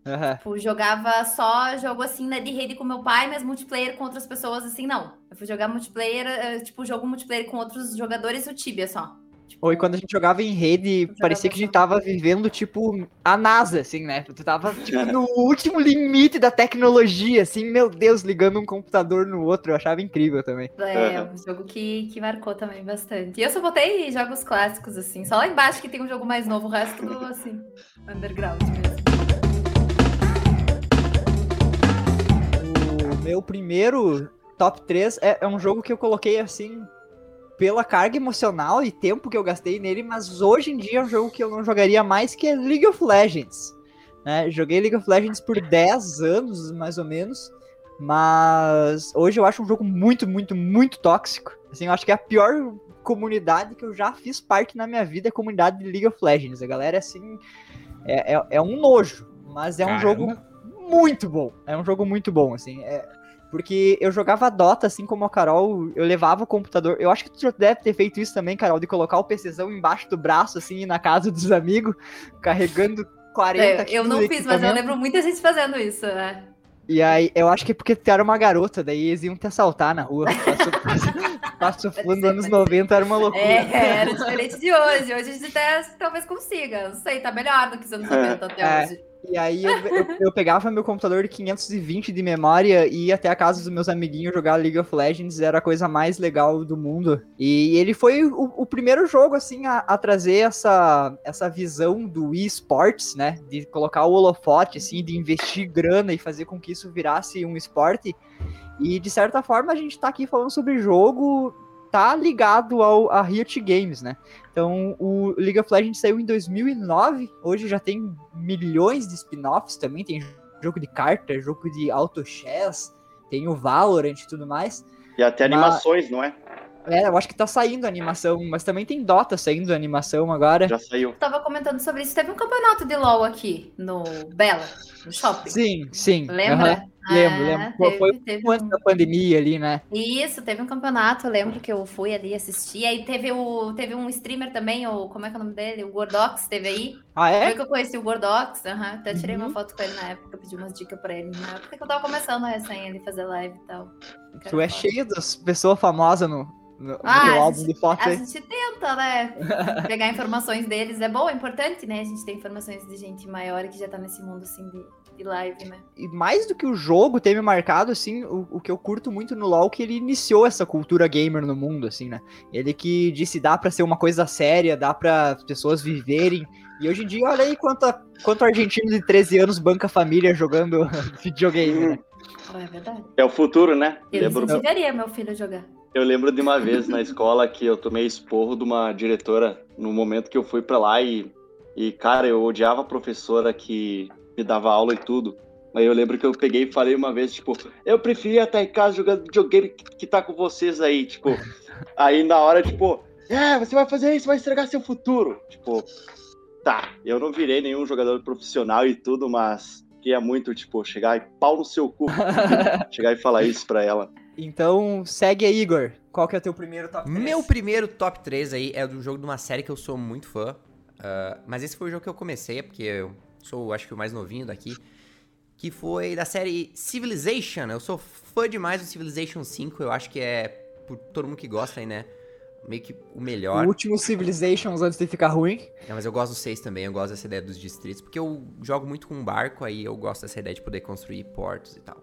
Aham. Tipo, jogava só jogo assim, né, de rede com meu pai, mas multiplayer com outras pessoas, assim, não. Eu fui jogar multiplayer, eh, tipo, jogo multiplayer com outros jogadores, o Tibia só. Tipo, Ou e quando a gente jogava em rede, parecia que a gente tava vivendo, tipo, a NASA, assim, né? Tu tava, tipo, no último limite da tecnologia, assim, meu Deus, ligando um computador no outro, eu achava incrível também. É, Aham. um jogo que, que marcou também bastante. E eu só botei jogos clássicos, assim. Só lá embaixo que tem um jogo mais novo, o resto tudo, assim, underground mesmo. Meu primeiro top 3 é, é um jogo que eu coloquei, assim, pela carga emocional e tempo que eu gastei nele, mas hoje em dia é um jogo que eu não jogaria mais, que é League of Legends. né? Joguei League of Legends por 10 anos, mais ou menos, mas hoje eu acho um jogo muito, muito, muito tóxico. Assim, eu acho que é a pior comunidade que eu já fiz parte na minha vida é a comunidade de League of Legends. A galera, assim, é, é, é um nojo, mas é um jogo Caramba. Muito bom. É um jogo muito bom, assim. É, porque eu jogava Dota, assim como a Carol, eu levava o computador. Eu acho que tu já deve ter feito isso também, Carol, de colocar o PCzão embaixo do braço, assim, na casa dos amigos, carregando 40 É, eu não fiz, mas eu lembro muita gente fazendo isso, né? E aí, eu acho que é porque tu era uma garota, daí eles iam te assaltar na rua. (laughs) Pode fundo anos pode 90, era uma loucura. É, era diferente de hoje. Hoje a gente até talvez consiga. Não sei, tá melhor do que os anos 90 até É. hoje. E aí eu, eu, eu pegava meu computador de 520 de memória e ia até a casa dos meus amiguinhos jogar League of Legends, era a coisa mais legal do mundo. E ele foi o, o primeiro jogo, assim, a, a, trazer essa, essa visão do eSports, né? De colocar o holofote, assim, de investir grana e fazer com que isso virasse um esporte. E de certa forma a gente tá aqui falando sobre jogo tá ligado ao, a Riot Games, né? Então, o League of Legends saiu em 2009, hoje já tem milhões de spin-offs também, tem jogo de carta, jogo de auto chess, tem o Valorant e tudo mais. E até mas... animações, não é? É, eu acho que tá saindo animação, mas também tem Dota saindo animação agora. Já saiu. Eu tava comentando sobre isso. Teve um campeonato de LoL aqui no Bela, no shopping. Sim, sim. Lembra? Uhum. Lembro, lembro. É, teve, foi teve antes um... da pandemia ali, né? Isso, teve um campeonato, eu lembro que eu fui ali assistir. Aí teve, o, teve um streamer também, o, como é que é o nome dele? O Gordox, teve aí. Ah, é? Foi que eu conheci o Gordox, uhum. até tirei uhum. uma foto com ele na época, pedi umas dicas pra ele. Na época que eu tava começando a recém ali fazer live e tal. Tu é cheio das pessoas famosas no, no, ah, no álbum de foto. A gente tenta, né? (laughs) Pegar informações deles é bom, é importante, né? A gente tem informações de gente maior que já tá nesse mundo assim de, de live, né? E mais do que o jogo ter me marcado, assim, o, o que eu curto muito no LoL é que ele iniciou essa cultura gamer no mundo, assim, né? Ele que disse dá pra ser uma coisa séria, dá pra pessoas viverem. E hoje em dia, olha aí quanto, quanto argentino de 13 anos banca família jogando (laughs) videogame, né? É verdade. É o futuro, né? Eu incentivaria meu filho a jogar. Eu lembro de uma vez na escola que eu tomei esporro de uma diretora no momento que eu fui para lá e, e, cara, eu odiava a professora que me dava aula e tudo. Aí eu lembro que eu peguei e falei uma vez, tipo, eu preferia estar em casa jogando videogame que, que tá com vocês aí, tipo. (laughs) aí na hora, tipo, é, você vai fazer isso, vai estragar seu futuro. Tipo, tá, eu não virei nenhum jogador profissional e tudo, mas queria muito, tipo, chegar e pau no seu cu. (laughs) chegar e falar isso pra ela. Então, segue aí, Igor. Qual que é o teu primeiro top 3? Meu primeiro top 3 aí é do jogo de uma série que eu sou muito fã. Uh, mas esse foi o jogo que eu comecei, porque eu sou, acho que, o mais novinho daqui. Que foi da série Civilization. Eu sou fã demais do Civilization 5. Eu acho que é, por todo mundo que gosta aí, né? Meio que o melhor. O último Civilization antes de ficar ruim. É, mas eu gosto do 6 também. Eu gosto dessa ideia dos distritos. Porque eu jogo muito com um barco, aí eu gosto dessa ideia de poder construir portos e tal.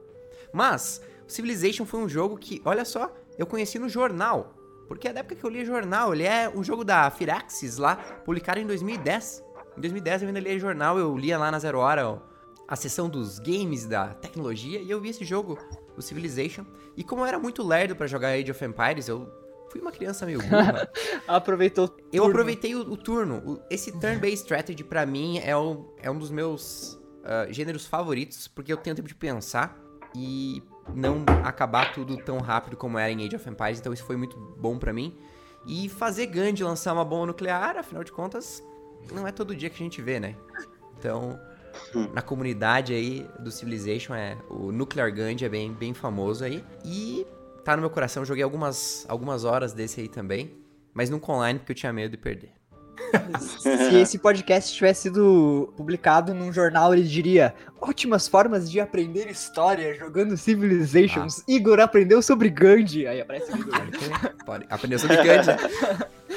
Mas, Civilization foi um jogo que, olha só, eu conheci no jornal. Porque é da época que eu lia jornal, ele é um jogo da Firaxis lá, publicado em 2010. Em 2010 eu ainda lia jornal, eu lia lá na Zero Hora a sessão dos games da tecnologia e eu vi esse jogo, o Civilization. E como eu era muito lerdo para jogar Age of Empires, eu fui uma criança meio burra. (laughs) Aproveitou Eu aproveitei o, o turno. esse turn-based strategy para mim é, o, é um dos meus uh, gêneros favoritos, porque eu tenho tempo de pensar e não acabar tudo tão rápido como era em Age of Empires, então isso foi muito bom para mim. E fazer Gandhi lançar uma bomba nuclear, afinal de contas, não é todo dia que a gente vê, né? Então, na comunidade aí do Civilization, é, o Nuclear Gandhi é bem, bem famoso aí. E tá no meu coração, joguei algumas, algumas horas desse aí também, mas nunca online porque eu tinha medo de perder. Se esse podcast tivesse sido publicado num jornal, ele diria: ótimas formas de aprender história jogando Civilizations. Ah. Igor aprendeu sobre Gandhi. Aí aparece o Igor. Pode. Aprendeu sobre Gandhi. (laughs)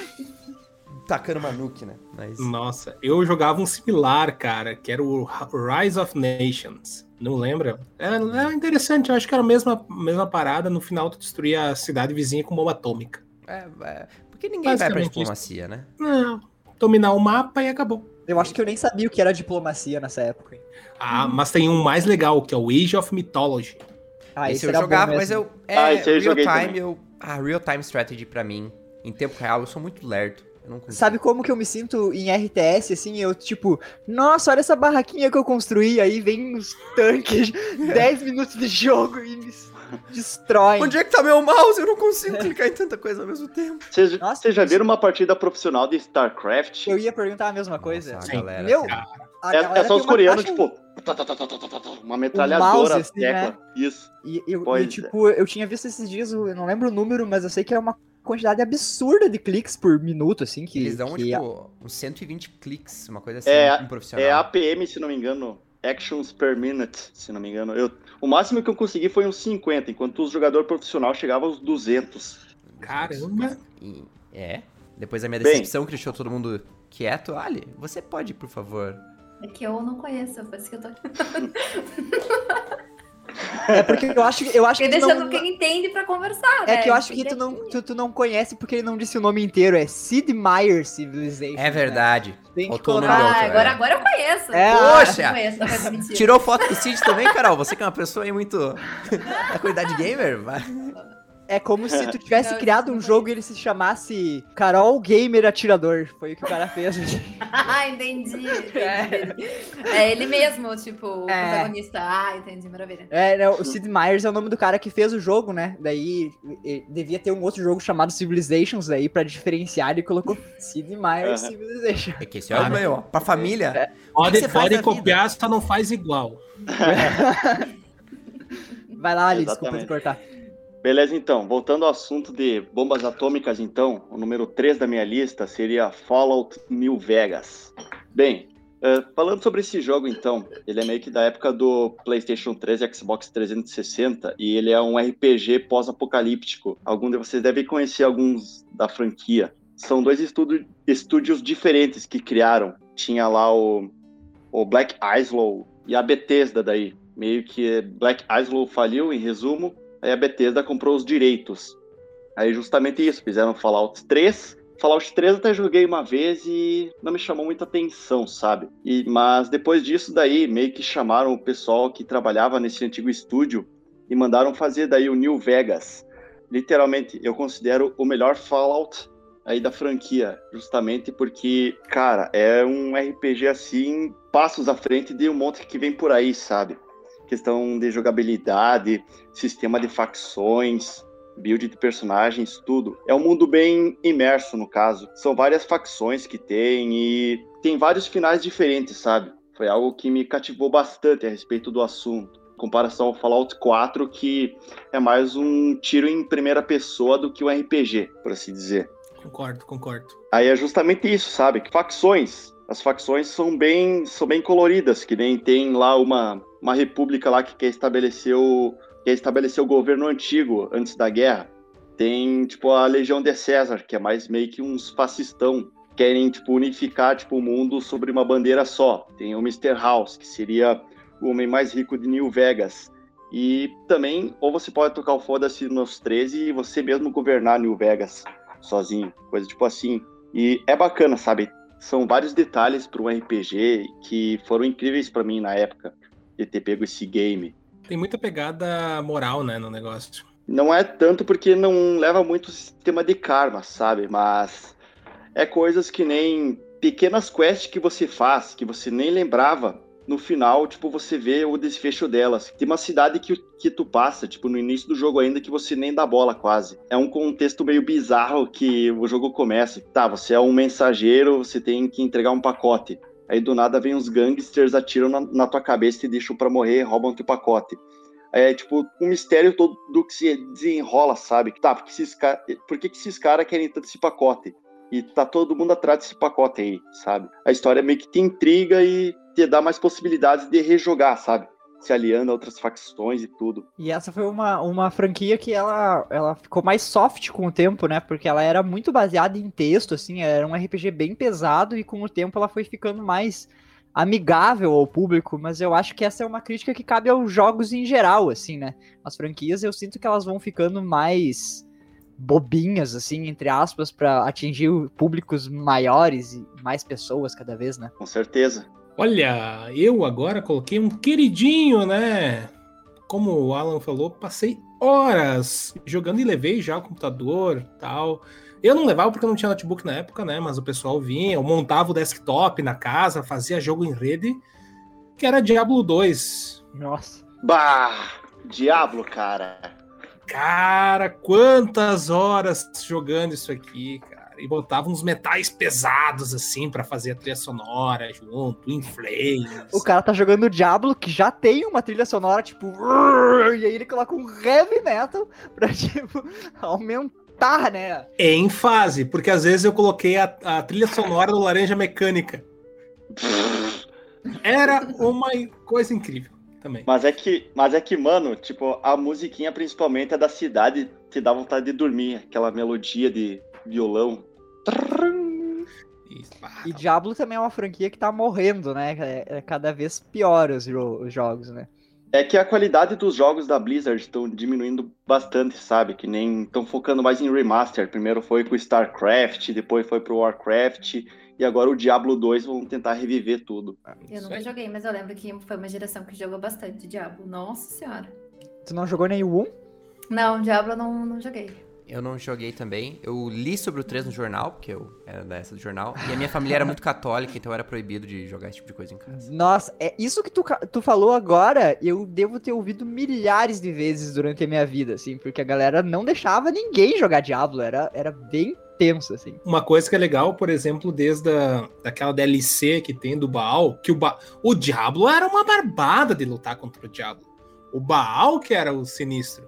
Tacando uma nuke, né? Mas... Nossa, eu jogava um similar, cara, que era o Rise of Nations. Não lembra? Era, era interessante, eu acho que era a mesma, mesma parada. No final, tu destruía a cidade vizinha com bomba atômica. É, é porque ninguém vai pra diplomacia, né? Não, dominar o mapa e acabou. Eu acho que eu nem sabia o que era diplomacia nessa época. Ah, mas tem um mais legal, que é o Age of Mythology. Ah, esse, esse eu jogava, mas eu. É, ah, esse real time, eu. Ah, real time strategy pra mim, em tempo real, eu sou muito lerdo. Sabe como que eu me sinto em RTS, assim? Eu, tipo, nossa, olha essa barraquinha que eu construí. Aí vem os tanques, (laughs) 10 minutos de jogo e me destroem. Onde é que tá meu mouse? Eu não consigo clicar em tanta coisa ao mesmo tempo. Vocês já viram uma partida profissional de StarCraft? Eu ia perguntar a mesma coisa. Nossa, galera, meu, é, é, só os coreanos, tipo, uma metralhadora, mouse, assim, tecla. Né? Isso. E, eu, e, tipo, eu tinha visto esses dias, eu não lembro o número, mas eu sei que é uma quantidade absurda de cliques por minuto, assim. Que, Eles dão, que tipo, uns 120 cliques, uma coisa assim, é, um profissional. É APM, se não me engano, actions per minute, se não me engano. Eu, o máximo que eu consegui foi uns 50, enquanto os jogadores profissionais chegavam aos 200. Caramba! É, depois da minha decepção Bem, que deixou todo mundo quieto, Ali, você pode, por favor, É que eu não conheço, por isso que eu tô (laughs) É porque eu acho, eu acho que deixando não, quem entende pra conversar, É né? que eu acho que tu não, quietinha. tu, tu não conhece porque ele não disse o nome inteiro. É Sid Meier Civilization. É né? verdade. Tem que colocar- Ah, agora, é. agora eu conheço. É, Poxa! Eu conheço. Tirou foto do Cid também, Carol? Você que é uma pessoa aí muito. (laughs) da qualidade gamer? Vai. É como se tu tivesse Não, criado não um jogo e ele se chamasse Carol Gamer Atirador. Foi o que o cara fez. (laughs) Ah, entendi. entendi. É ele mesmo, tipo, o É. protagonista. Ah, entendi, maravilha. É, né, o Sid Meier's é o nome do cara que fez o jogo, né? Daí devia ter um outro jogo chamado Civilizations daí pra diferenciar ele colocou Sid Meier's Aham. Civilization. É que esse é o meu, ó. Pra família. Pode, que você faz pode na vida? copiar, só não faz igual. (laughs) Vai lá, Ali, desculpa te cortar. Beleza, então. Voltando ao assunto de bombas atômicas, então, o número 3 da minha lista seria Fallout New Vegas. Bem, eh, falando sobre esse jogo, então, ele é meio que da época do PlayStation 3 e Xbox 360, e ele é um RPG pós-apocalíptico. Alguns de vocês devem conhecer alguns da franquia. São dois estudo- estúdios diferentes que criaram. Tinha lá o, o Black Islow e a Bethesda daí. Meio que Black Islow faliu, em resumo, Aí a Bethesda comprou os direitos. Aí justamente isso, fizeram Fallout 3. Fallout 3 até joguei uma vez e não me chamou muita atenção, sabe? E, mas depois disso daí, meio que chamaram o pessoal que trabalhava nesse antigo estúdio e mandaram fazer daí o New Vegas. Literalmente, eu considero o melhor Fallout aí da franquia, justamente porque, cara, é um RPG assim, passos à frente de um monte que vem por aí, sabe? Questão de jogabilidade, sistema de facções, build de personagens, tudo. É um mundo bem imerso, no caso. São várias facções que tem e tem vários finais diferentes, sabe? Foi algo que me cativou bastante a respeito do assunto. Em comparação ao Fallout 4, que é mais um tiro em primeira pessoa do que um RPG, por assim dizer. Concordo, concordo. Aí é justamente isso, sabe? Facções. As facções são bem, são bem coloridas, que nem tem lá uma, uma república lá que quer estabelecer o, quer estabelecer o governo antigo antes da guerra. Tem, tipo, a Legião de César, que é mais meio que uns fascistão. Querem, tipo, unificar, tipo, o mundo sobre uma bandeira só. Tem o Mr. House, que seria o homem mais rico de New Vegas. E também, ou você pode tocar o foda-se nos 13 e você mesmo governar New Vegas sozinho. Coisa tipo assim. E é bacana, sabe? São vários detalhes para um RPG que foram incríveis para mim na época de ter pego esse game. Tem muita pegada moral, né, no negócio. Não é tanto porque não leva muito o sistema de karma, sabe? Mas é coisas que nem pequenas quests que você faz, que você nem lembrava. No final, tipo, você vê o desfecho delas. Tem uma cidade que, que tu passa, tipo, no início do jogo ainda, que você nem dá bola quase. É um contexto meio bizarro que o jogo começa. Tá, você é um mensageiro, você tem que entregar um pacote. Aí do nada vem uns gangsters, atiram na, na tua cabeça, te deixam pra morrer, roubam teu pacote. É tipo um mistério todo do que se desenrola, sabe? Tá, por que esses, por que, que esses caras querem tanto esse pacote? E tá todo mundo atrás desse pacote aí, sabe? A história meio que te intriga e te dá mais possibilidades de rejogar, sabe? Se aliando a outras facções e tudo. E essa foi uma, uma franquia que ela, ela ficou mais soft com o tempo, né? Porque ela era muito baseada em texto, assim, era um RPG bem pesado e com o tempo ela foi ficando mais amigável ao público, mas eu acho que essa é uma crítica que cabe aos jogos em geral, assim, né? As franquias eu sinto que elas vão ficando mais bobinhas, assim, entre aspas, para atingir públicos maiores e mais pessoas cada vez, né? Com certeza. Olha, eu agora coloquei um queridinho, né? Como o Alan falou, passei horas jogando e levei já o computador tal. Eu não levava porque eu não tinha notebook na época, né? Mas o pessoal vinha, eu montava o desktop na casa, fazia jogo em rede, que era Diablo 2. Nossa. Bah! Diablo, cara. Cara, quantas horas jogando isso aqui, cara. E botava uns metais pesados, assim, pra fazer a trilha sonora junto, em flames. O cara tá jogando Diablo, que já tem uma trilha sonora, tipo. (laughs) E aí ele coloca um heavy metal pra, (laughs) tipo, aumentar, né? Em fase, porque às vezes eu coloquei a, a trilha sonora do Laranja Mecânica. Era uma coisa incrível também. Mas é que, mas é que, mano, tipo, a musiquinha principalmente é da cidade, te dá vontade de dormir, aquela melodia de violão. Ah, E Diablo também é uma franquia que tá morrendo, né? É, é cada vez pior os, jo- os jogos, né? É que a qualidade dos jogos da Blizzard estão diminuindo bastante, sabe? Que nem estão focando mais em remaster. Primeiro foi pro StarCraft, depois foi pro Warcraft, e agora o Diablo 2 vão tentar reviver tudo. Eu Isso nunca joguei, mas eu lembro que foi uma geração que jogou bastante Diablo. Nossa senhora. Tu não jogou nem o 1? Não, Diablo eu não, não joguei. Eu não joguei também. Eu li sobre o 3 no jornal, porque eu era dessa do jornal. E a minha família era muito católica, então era proibido de jogar esse tipo de coisa em casa. Nossa, é isso que tu, tu falou agora, eu devo ter ouvido milhares de vezes durante a minha vida, assim, porque a galera não deixava ninguém jogar Diablo, era, era bem tenso, assim. Uma coisa que é legal, por exemplo, desde a, daquela DLC que tem do Baal, que o, ba, o Diablo era uma barbada de lutar contra o Diablo. O Baal que era o sinistro.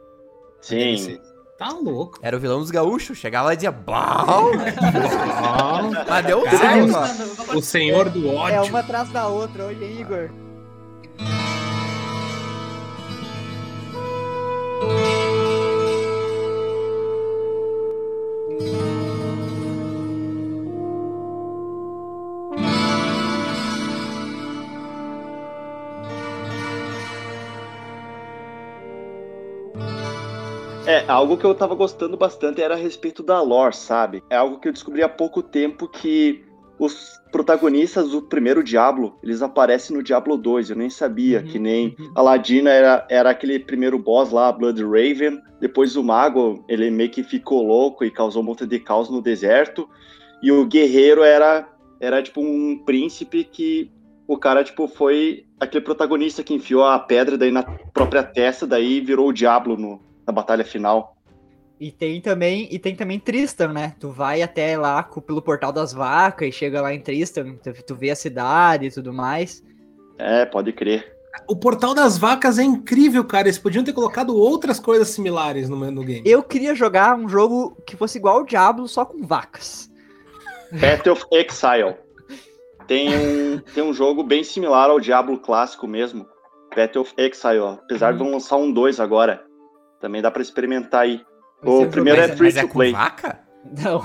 Sim. Tá louco. Era o vilão dos gaúchos. Chegava lá e dizia, Blau! (laughs) Baal, Mas deu Cara, certo. o senhor do É ódio. uma atrás da outra, hoje, hein, Igor? É, algo que eu tava gostando bastante era a respeito da lore, sabe? É algo que eu descobri há pouco tempo que os protagonistas do primeiro Diablo, eles aparecem no Diablo 2, eu nem sabia, Uhum, que nem uhum. a Ladina era, era aquele primeiro boss lá, Blood Raven, depois o Mago, ele meio que ficou louco e causou um monte de caos no deserto, e o Guerreiro era, era tipo um príncipe que o cara, tipo, foi aquele protagonista que enfiou a pedra daí na própria testa, daí virou o Diablo no, na batalha final. E tem também, e tem também Tristan, né? Tu vai até lá pelo portal das vacas e chega lá em Tristan, tu, vê a cidade e tudo mais. É, pode crer. O Portal das Vacas é incrível, cara. Eles podiam ter colocado outras coisas similares no, no game. Eu queria jogar um jogo que fosse igual ao Diablo, só com vacas. Path of Exile. Tem um, tem um jogo bem similar ao Diablo clássico mesmo. Path of Exile, ó. apesar de vão lançar um 2 agora. Também dá pra experimentar aí. O um primeiro é free Mas é to com play. vaca? Não.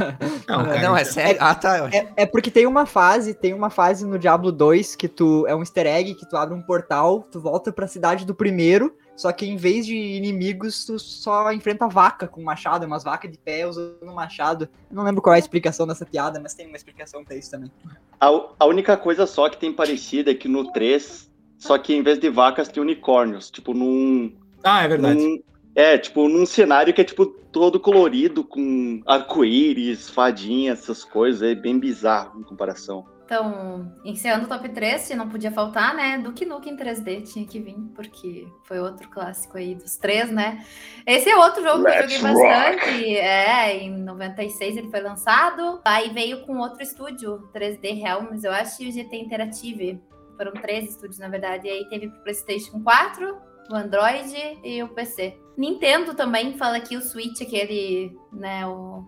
(laughs) Não, cara, não, é sério. Ah, tá. É, é porque tem uma fase, tem uma fase no Diablo 2 que tu é um easter egg que tu abre um portal, tu volta pra cidade do primeiro, só que em vez de inimigos, tu só enfrenta vaca com machado, umas vacas de pé usando machado. Eu não lembro qual é a explicação dessa piada, mas tem uma explicação pra isso também. A, a única coisa só que tem parecida é que no 3, só que em vez de vacas tem unicórnios. Tipo, num. Ah, é verdade. num- é, tipo, num cenário que é tipo todo colorido, com arco-íris, fadinhas, essas coisas. É bem bizarro em comparação. Então, encerrando o top 3, se não podia faltar, né? Duke Nukem em 3D tinha que vir, porque foi outro clássico aí dos três, né? Esse é outro jogo que eu Let's joguei bastante. É, em 96 ele foi lançado. Aí veio com outro estúdio, 3D Realms, eu acho, e o GT Interactive. Foram três estúdios, na verdade. E aí teve pro PlayStation 4, o Android e o PC. Nintendo também fala aqui o Switch, aquele, né, o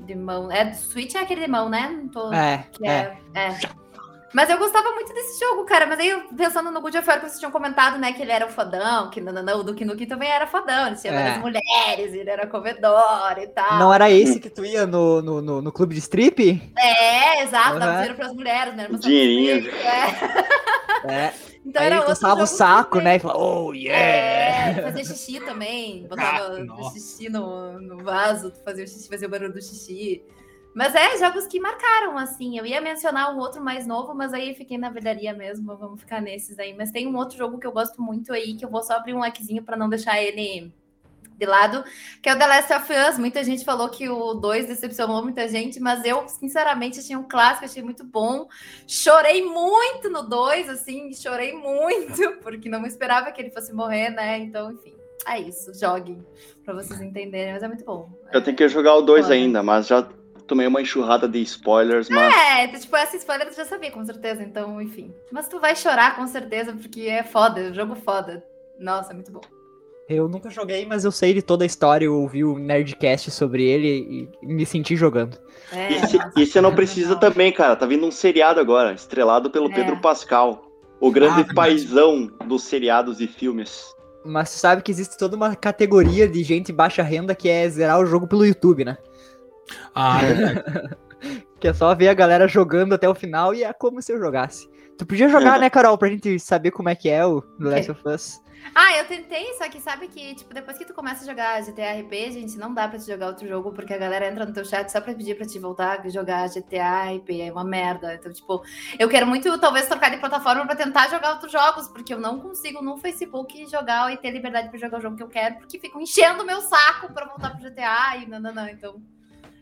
de mão. É, o Switch é aquele de mão, né? Não tô... É, Que é. é, é. Mas eu gostava muito desse jogo, cara. Mas aí, pensando no God of War, que vocês tinham comentado, né? Que ele era o fodão, que não, não, não, o Duke Nukem também era fodão. Ele tinha É. várias mulheres, ele era comedor e tal. Não era esse que tu ia no, no, no, no clube de strip? É, exato, dava Uhum. dinheiro pras mulheres, né? Dinheirinho. É. É. (laughs) Então Aí era outro coçava o jogo saco, né? E falava, oh, yeah! É, fazia xixi também. (laughs) Botava Ah, xixi no, no vaso, fazia o xixi, fazia o barulho do xixi. Mas é, jogos que marcaram, assim. Eu ia mencionar um outro mais novo, mas aí fiquei na verdaria mesmo. Vamos ficar nesses aí. Mas tem um outro jogo que eu gosto muito aí, que eu vou só abrir um lequezinho pra não deixar ele de lado, que é o The Last of Us. Muita gente falou que o 2 decepcionou muita gente, mas eu, sinceramente, achei um clássico, achei muito bom. Chorei muito no 2, assim, chorei muito, (laughs) porque não esperava que ele fosse morrer, né? Então, enfim, é isso. Joguem, pra vocês entenderem, mas é muito bom. Eu tenho que jogar o 2 Olha. ainda, mas já tomei uma enxurrada de spoilers, mas. É, tipo, essa spoiler tu já sabia, com certeza, então, enfim. Mas tu vai chorar, com certeza, porque é foda, é um jogo foda. Nossa, é muito bom. Eu nunca joguei, mas eu sei de toda a história, eu ouvi o Nerdcast sobre ele e me senti jogando. É, E, se- nossa, e você não precisa legal. também, cara. Tá vindo um seriado agora, estrelado pelo É. Pedro Pascal. O grande Ah, paizão dos seriados e filmes. Mas tu sabe que existe toda uma categoria de gente baixa renda que é zerar o jogo pelo YouTube, né? Ah, é. (laughs) Que é só ver a galera jogando até o final e é como se eu jogasse. Tu podia jogar, (laughs) né, Carol, pra gente saber como é que é o The Last of Us. Ah, eu tentei, só que sabe que, tipo, depois que tu começa a jogar GTA RP, gente, não dá pra te jogar outro jogo, porque a galera entra no teu chat só pra pedir pra te voltar a jogar GTA RP, é uma merda. Então, tipo, eu quero muito, talvez, trocar de plataforma pra tentar jogar outros jogos, porque eu não consigo no Facebook jogar e ter liberdade pra jogar o jogo que eu quero, porque ficam enchendo o meu saco pra voltar pro GTA e não. Então,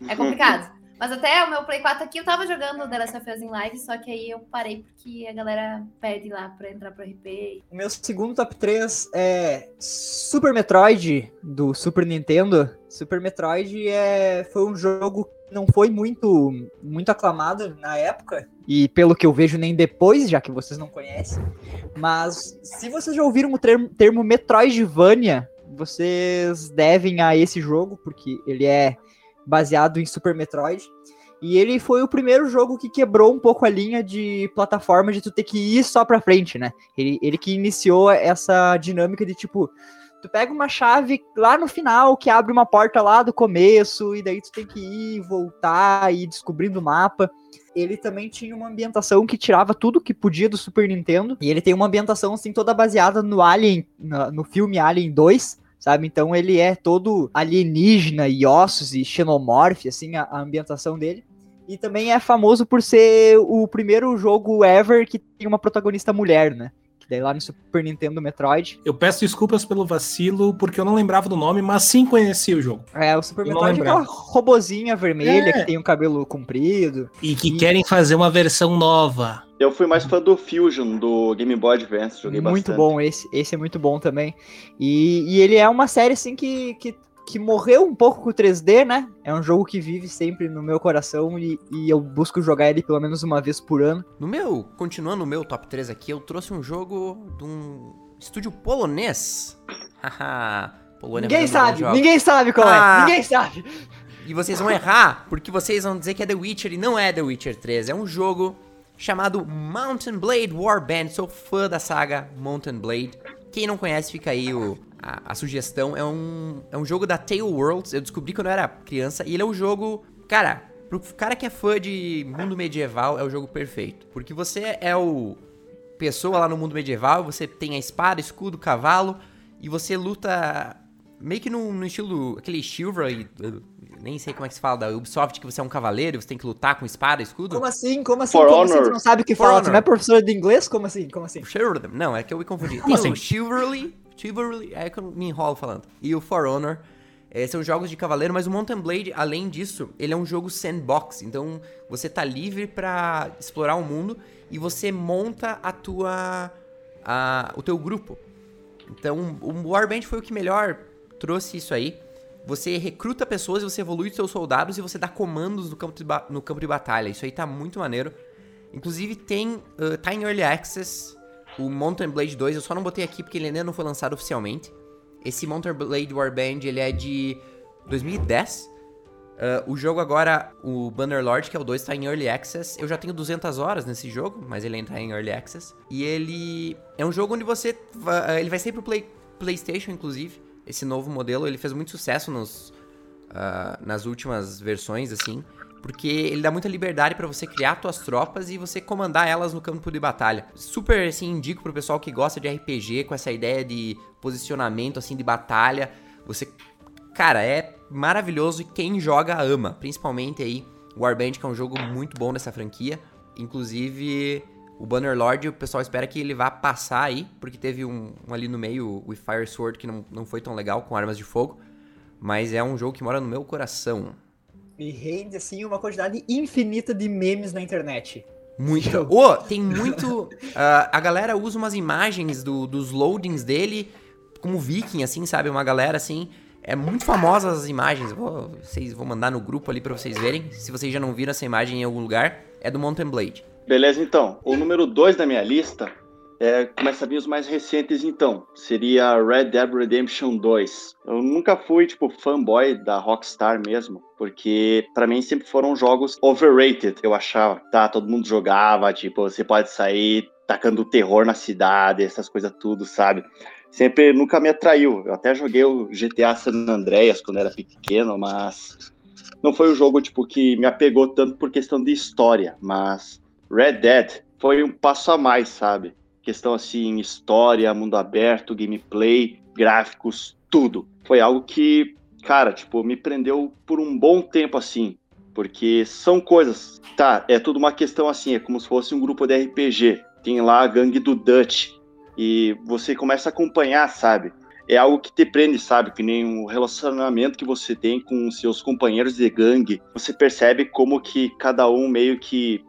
é complicado. (laughs) Mas até o meu Play 4 aqui, eu tava jogando The Last of Us em live, só que aí eu parei porque a galera pede lá pra entrar pro RP. O meu segundo top 3 é Super Metroid, do Super Nintendo. Super Metroid é, foi um jogo que não foi muito, muito aclamado na época, e pelo que eu vejo nem depois, já que vocês não conhecem. Mas se vocês já ouviram o termo, termo Metroidvania, vocês devem a esse jogo, porque ele é baseado em Super Metroid. E ele foi o primeiro jogo que quebrou um pouco a linha de plataforma de tu ter que ir só pra frente, né? Ele, ele que iniciou essa dinâmica de tipo, tu pega uma chave lá no final que abre uma porta lá do começo, e daí tu tem que ir, voltar e ir descobrindo o mapa. Ele também tinha uma ambientação que tirava tudo que podia do Super Nintendo. E ele tem uma ambientação assim toda baseada no Alien, no, no filme Alien 2 sabe? Então ele é todo alienígena e ossos e xenomorfe, assim, a, a, ambientação dele. E também é famoso por ser o primeiro jogo ever que tem uma protagonista mulher, né? Daí lá no Super Nintendo Metroid. Eu peço desculpas pelo vacilo, porque eu não lembrava do nome, mas sim conhecia o jogo. É, o Super eu Metroid é aquela robozinha vermelha é. que tem o um cabelo comprido. E que e... querem fazer uma versão nova. Eu fui mais fã do Fusion, do Game Boy Advance, joguei muito bastante. bom, esse, esse é muito bom também. E, e ele é uma série, assim, que, que, que morreu um pouco com o 3D, né? É um jogo que vive sempre no meu coração e, e eu busco jogar ele pelo menos uma vez por ano. No meu, continuando no meu top 3 aqui, eu trouxe um jogo de um estúdio polonês. (laughs) Haha, Polônia Ninguém sabe, ninguém sabe qual é, ah. é, ninguém sabe. E vocês vão errar, porque vocês vão dizer que é The Witcher e não é The Witcher 3. É um jogo chamado Mountain Blade Warband. Sou fã da saga Mountain Blade. Quem não conhece, fica aí o, a, a, sugestão. É um, é um jogo da Tale Worlds. Eu descobri quando eu era criança. E ele é um jogo. Cara, pro cara que é fã de mundo medieval, é o jogo perfeito. Porque você é o. Pessoa lá no mundo medieval, você tem a espada, escudo, cavalo, e você luta meio que no, no estilo. aquele chivalry nem sei como é que se fala, da Ubisoft, que você é um cavaleiro, você tem que lutar com espada, escudo? Como assim? Como assim? For como assim? Tu não sabe o que For fala? Honor. Você não é professor de inglês? Como assim? Como assim? Não, é que eu me confundi. Como assim? Chivalry, Chivalry, é que eu me enrolo falando. E o For Honor, é, são jogos de cavaleiro, mas o Mountain Blade, além disso, ele é um jogo sandbox. Então, você tá livre para explorar o mundo e você monta a tua... A, o teu grupo. Então, o Warband foi o que melhor trouxe isso aí. Você recruta pessoas, você evolui seus soldados e você dá comandos no campo de, no campo de batalha. Isso aí tá muito maneiro. Inclusive tem, uh, tá em Early Access o Mountain Blade 2. Eu só não botei aqui porque ele ainda não foi lançado oficialmente. Esse Mountain Blade Warband, ele é de 2010. Uh, o jogo agora, o Bannerlord, que é o 2, tá em Early Access. Eu já tenho 200 horas nesse jogo, mas ele ainda em Early Access. E ele é um jogo onde você... Uh, ele vai sair pro Play, PlayStation, inclusive esse novo modelo, ele fez muito sucesso nos, uh, nas últimas versões, assim, porque ele dá muita liberdade para você criar suas tropas e você comandar elas no campo de batalha. Super, assim, indico pro pessoal que gosta de RPG, com essa ideia de posicionamento, assim, de batalha. Você, cara, é maravilhoso e quem joga ama, principalmente aí Warband, que é um jogo muito bom dessa franquia. Inclusive, o Bannerlord, o pessoal espera que ele vá passar aí, porque teve um, um, ali no meio, o Fire Sword, que não, não foi tão legal com armas de fogo. Mas é um jogo que mora no meu coração. E rende, assim, uma quantidade infinita de memes na internet. Muito. Oh, tem muito. Uh, (laughs) a galera usa umas imagens do, dos loadings dele como viking, assim, sabe? Uma galera assim. É muito famosa as imagens. Vou, vocês vou mandar no grupo ali para vocês verem. Se vocês já não viram essa imagem em algum lugar, é do Mountain Blade. Beleza, então. O número 2 da minha lista é, começa a vir os mais recentes, então. Seria Red Dead Redemption 2. Eu nunca fui, tipo, fanboy da Rockstar mesmo, porque para mim sempre foram jogos overrated, eu achava. Tá, todo mundo jogava, tipo, você pode sair tacando terror na cidade, essas coisas tudo, sabe? Sempre nunca me atraiu. Eu até joguei o GTA San Andreas quando era pequeno, mas não foi um jogo tipo que me apegou tanto por questão de história, mas Red Dead foi um passo a mais, sabe? Questão assim, história, mundo aberto, gameplay, gráficos, tudo. Foi algo que, cara, tipo, me prendeu por um bom tempo assim, porque são coisas, tá, é tudo uma questão assim, é como se fosse um grupo de RPG. Tem lá a gangue do Dutch e você começa a acompanhar, sabe? é algo que te prende, sabe? Que nem um relacionamento que você tem com seus companheiros de gangue. Você percebe como que cada um meio que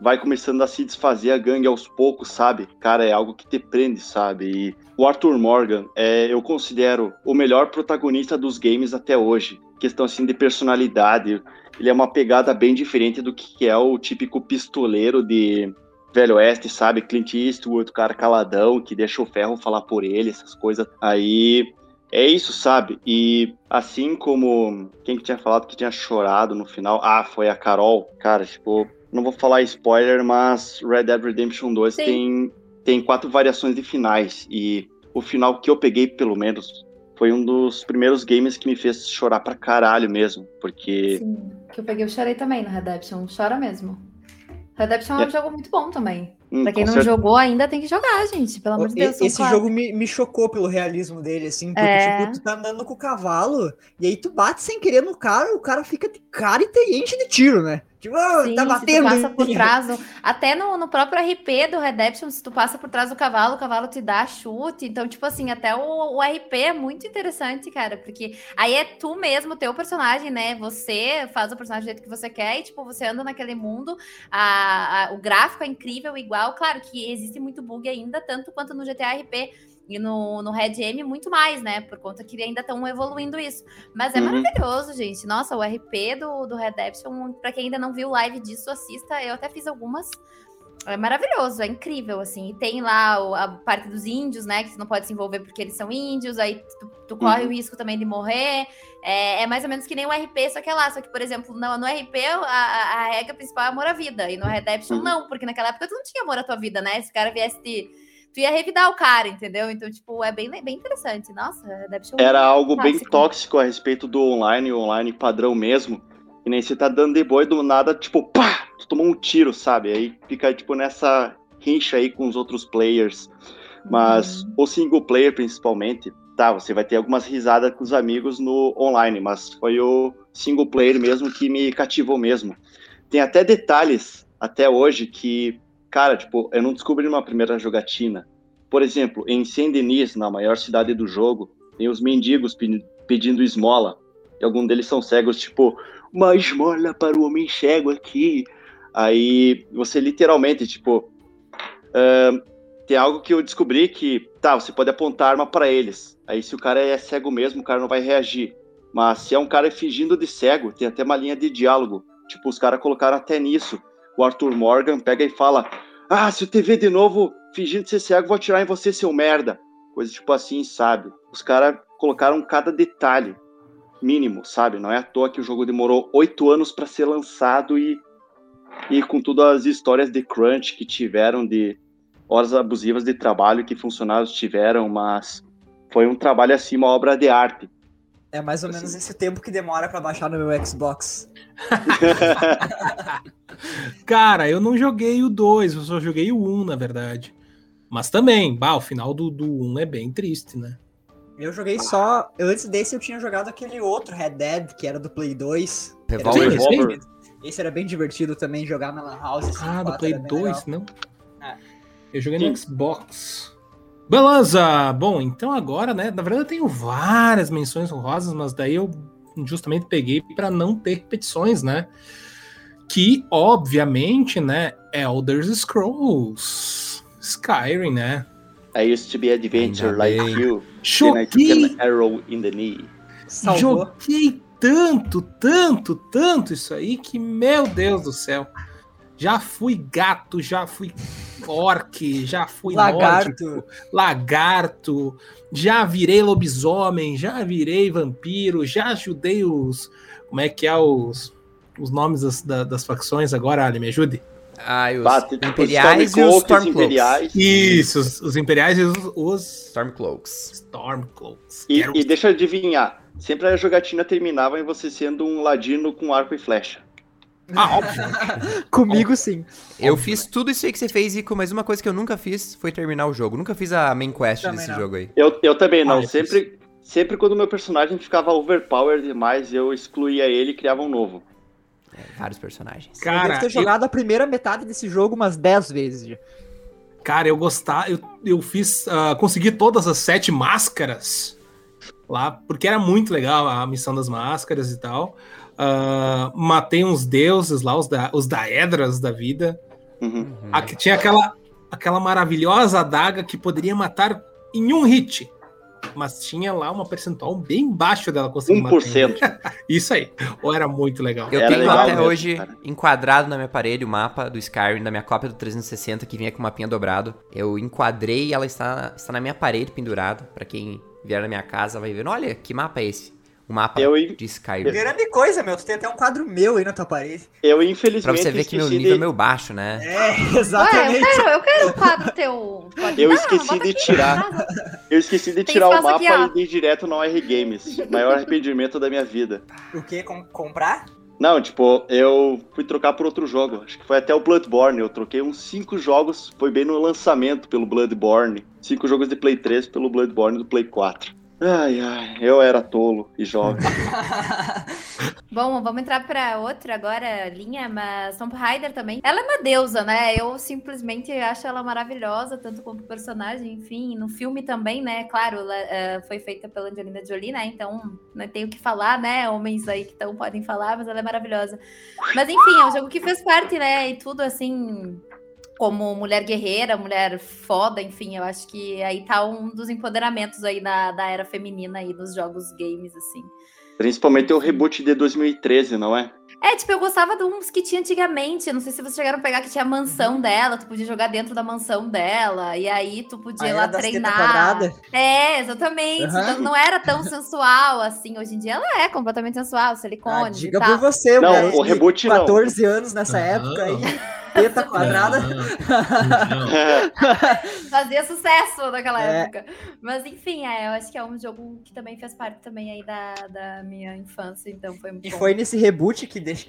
vai começando a se desfazer a gangue aos poucos, sabe? Cara, é algo que te prende, sabe? E o Arthur Morgan, é, eu considero o melhor protagonista dos games até hoje. Questão assim de personalidade, ele é uma pegada bem diferente do que é o típico pistoleiro de Velho Oeste, sabe? Clint Eastwood, cara caladão, que deixa o ferro falar por ele, essas coisas. Aí é isso, sabe? E assim como quem que tinha falado que tinha chorado no final, ah, foi a Carol. Cara, tipo, não vou falar spoiler, mas Red Dead Redemption 2 tem, tem quatro variações de finais. E o final que eu peguei, pelo menos, foi um dos primeiros games que me fez chorar pra caralho mesmo. Porque. Sim, que eu peguei, eu chorei também no Redemption. Chora mesmo. Redemption é, é um jogo muito bom também. Hum, pra quem não certeza. jogou ainda tem que jogar, gente. Pelo amor de Deus. Esse jogo me, me chocou pelo realismo dele, assim. Porque, é... tipo, tu tá andando com o cavalo e aí tu bate sem querer no cara, o cara fica de cara e te enche de tiro, né? Tipo, oh, Sim, tá batendo. Se tu passa por trás, do... até no, no próprio RP do Redemption, se tu passa por trás do cavalo, o cavalo te dá chute. Então, tipo assim, até o, o RP é muito interessante, cara, porque aí é tu mesmo, teu personagem, né? Você faz o personagem do jeito que você quer e, tipo, você anda naquele mundo. A, a, o gráfico é incrível, igual. Claro que existe muito bug ainda, tanto quanto no GTA RP e no, no Red M muito mais, né? Por conta que ainda estão evoluindo isso. Mas é uhum. maravilhoso, gente. Nossa, o RP do, do Redemption, para quem ainda não viu live disso, assista. Eu até fiz algumas. É maravilhoso, é incrível, assim. E tem lá a parte dos índios, né? Que você não pode se envolver porque eles são índios, aí tu, tu corre uhum. o risco também de morrer. É, é, mais ou menos que nem o RP, só que é lá. Só que, por exemplo, no, no RP, a, a regra principal é amor à vida. E no Redemption, uhum. não, porque naquela época tu não tinha amor à tua vida, né? Se o cara viesse te tu ia revidar o cara, entendeu? Então, tipo, é bem, bem interessante. Nossa, deve ser um Era algo bem tóxico a respeito do online, o online padrão mesmo. E nem você tá dando de boi do nada, tipo, pá! Tu tomou um tiro, sabe? Aí fica, tipo, nessa rincha aí com os outros players. Mas uhum. o single player, principalmente, tá, você vai ter algumas risadas com os amigos no online, mas foi o single player mesmo que me cativou mesmo. Tem até detalhes até hoje que cara, tipo, eu não descobri uma primeira jogatina. Por exemplo, em Saint-Denis, na maior cidade do jogo, tem os mendigos pedindo esmola. E alguns deles são cegos, tipo, uma esmola para o homem cego aqui. Aí você literalmente, tipo, uh, tem algo que eu descobri que, tá, você pode apontar arma para eles. Aí se o cara é cego mesmo, o cara não vai reagir. Mas se é um cara fingindo de cego, tem até uma linha de diálogo. Tipo, os caras colocaram até nisso. O Arthur Morgan pega e fala: ah, se eu te ver de novo fingindo ser cego, vou atirar em você, seu merda. Coisa tipo assim, sabe? Os caras colocaram cada detalhe mínimo, sabe? Não é à toa que o jogo demorou oito anos para ser lançado e, e com todas as histórias de crunch que tiveram, de horas abusivas de trabalho que funcionários tiveram, mas foi um trabalho assim, uma obra de arte. É mais ou menos esse tempo que demora para baixar no meu Xbox. (laughs) Cara, eu não joguei o 2, eu só joguei o 1, na verdade. Mas também, bah, o final do, do 1 é bem triste, né? Eu joguei só. Antes desse eu tinha jogado aquele outro Red Dead, que era do Play 2. Revolver. Esse, esse era bem divertido também, jogar na Lan House. Assim, ah, do Play 2, não? É. Eu joguei Sim. no Xbox. Beleza! Bom, então agora, né? Na verdade, eu tenho várias menções honrosas, mas daí eu justamente peguei para não ter repetições, né? Que, obviamente, né? É Elder Scrolls Skyrim, né? I used to be adventure like you. Joguei... arrow in the knee. Salvou. Joguei tanto, tanto, tanto isso aí que, meu Deus do céu. Já fui gato, já fui orc, já fui lagarto, nórdico, lagarto, já virei lobisomem, já virei vampiro, já ajudei os. Como é que é os, os nomes das, das facções agora, Ali? Me ajude. Ah, os Bah, tem- Imperiais e os Stormcloaks. Isso, os, os Imperiais e os, os Stormcloaks. Stormcloaks. E, Quero- e deixa eu adivinhar. Sempre a jogatina terminava em você sendo um ladino com arco e flecha. Ah, óbvio. (laughs) Comigo, sim. Eu fiz tudo isso aí que você fez, Ico, mas uma coisa que eu nunca fiz foi terminar o jogo. Nunca fiz a main quest Também desse não. jogo aí. Eu, eu também não. Ah, eu sempre, sempre quando o meu personagem ficava overpowered demais, eu excluía ele e criava um novo. É, vários personagens. eu Cara, devo ter eu- jogado a primeira metade desse jogo umas 10 vezes. Cara, eu gostar, eu, eu fiz, ah, consegui todas as sete máscaras lá, porque era muito legal a missão das máscaras e tal. Ah, matei uns deuses lá, os, da, os daedras da vida. Uhum. Uhum. Aqui tinha aquela, aquela maravilhosa adaga que poderia matar em um hit. Mas tinha lá uma percentual bem baixo dela conseguir matar. em um 1%. hit. (laughs) Isso aí. Ou era muito legal. Eu Era tenho legal até mesmo, hoje cara. enquadrado na minha parede o mapa do Skyrim, da minha cópia do 360, que vinha com o mapinha dobrado. Eu enquadrei e ela está, está na minha parede pendurada. Pra quem vier na minha casa vai ver. Olha, que mapa é esse? O mapa Eu de Skyrim. Grande coisa, meu. Tu tem até um quadro meu aí na tua parede. Eu, Pra infelizmente, você ver que meu nível é de, meio baixo, né? É, (laughs) Ué, eu exatamente. quero, eu quero o quadro teu. Pode Eu dar, esqueci de tirar. eu esqueci de Tem tirar o mapa aqui, e ir direto no R Games. Maior arrependimento da minha vida. O que? comprar? Não, tipo, eu fui trocar por outro jogo. Acho que foi até o Bloodborne. Eu troquei uns cinco jogos. Foi bem no lançamento pelo Bloodborne. Cinco jogos de Play 3 pelo Bloodborne do Play 4. Ai, ai, eu era tolo e jovem. (laughs) (laughs) Bom, vamos entrar pra outra agora, linha, mas Tomb Raider também. Ela é uma deusa, né? Eu simplesmente acho ela maravilhosa, tanto como personagem, enfim, no filme também, né? Claro, ela eh, foi feita pela Angelina Jolie, né? Então, não tem o que falar, né? Homens aí que tão, podem falar, mas ela é maravilhosa. Mas enfim, é um jogo que fez parte, né? E tudo assim. Como mulher guerreira, mulher foda, enfim, eu acho que aí tá um dos empoderamentos aí da, da era feminina aí nos jogos games, assim. Principalmente o reboot de 2013, não é? É, tipo, eu gostava de uns que tinha antigamente. Não sei se vocês chegaram a pegar que tinha a mansão dela, tu podia jogar dentro da mansão dela, e aí tu podia ir lá treinar. É, exatamente. Aham. Então, não era tão sensual assim. Hoje em dia ela é completamente sensual, silicone Ah, e diga tal. por você, Não, o de reboot não. 14 anos nessa Aham. época aí. (laughs) Teta quadrada. Não, não. (laughs) Fazia sucesso naquela É. época. Mas enfim, é, eu acho que é um jogo que também fez parte também aí da, da minha infância, então foi muito E bom. foi nesse reboot que deix-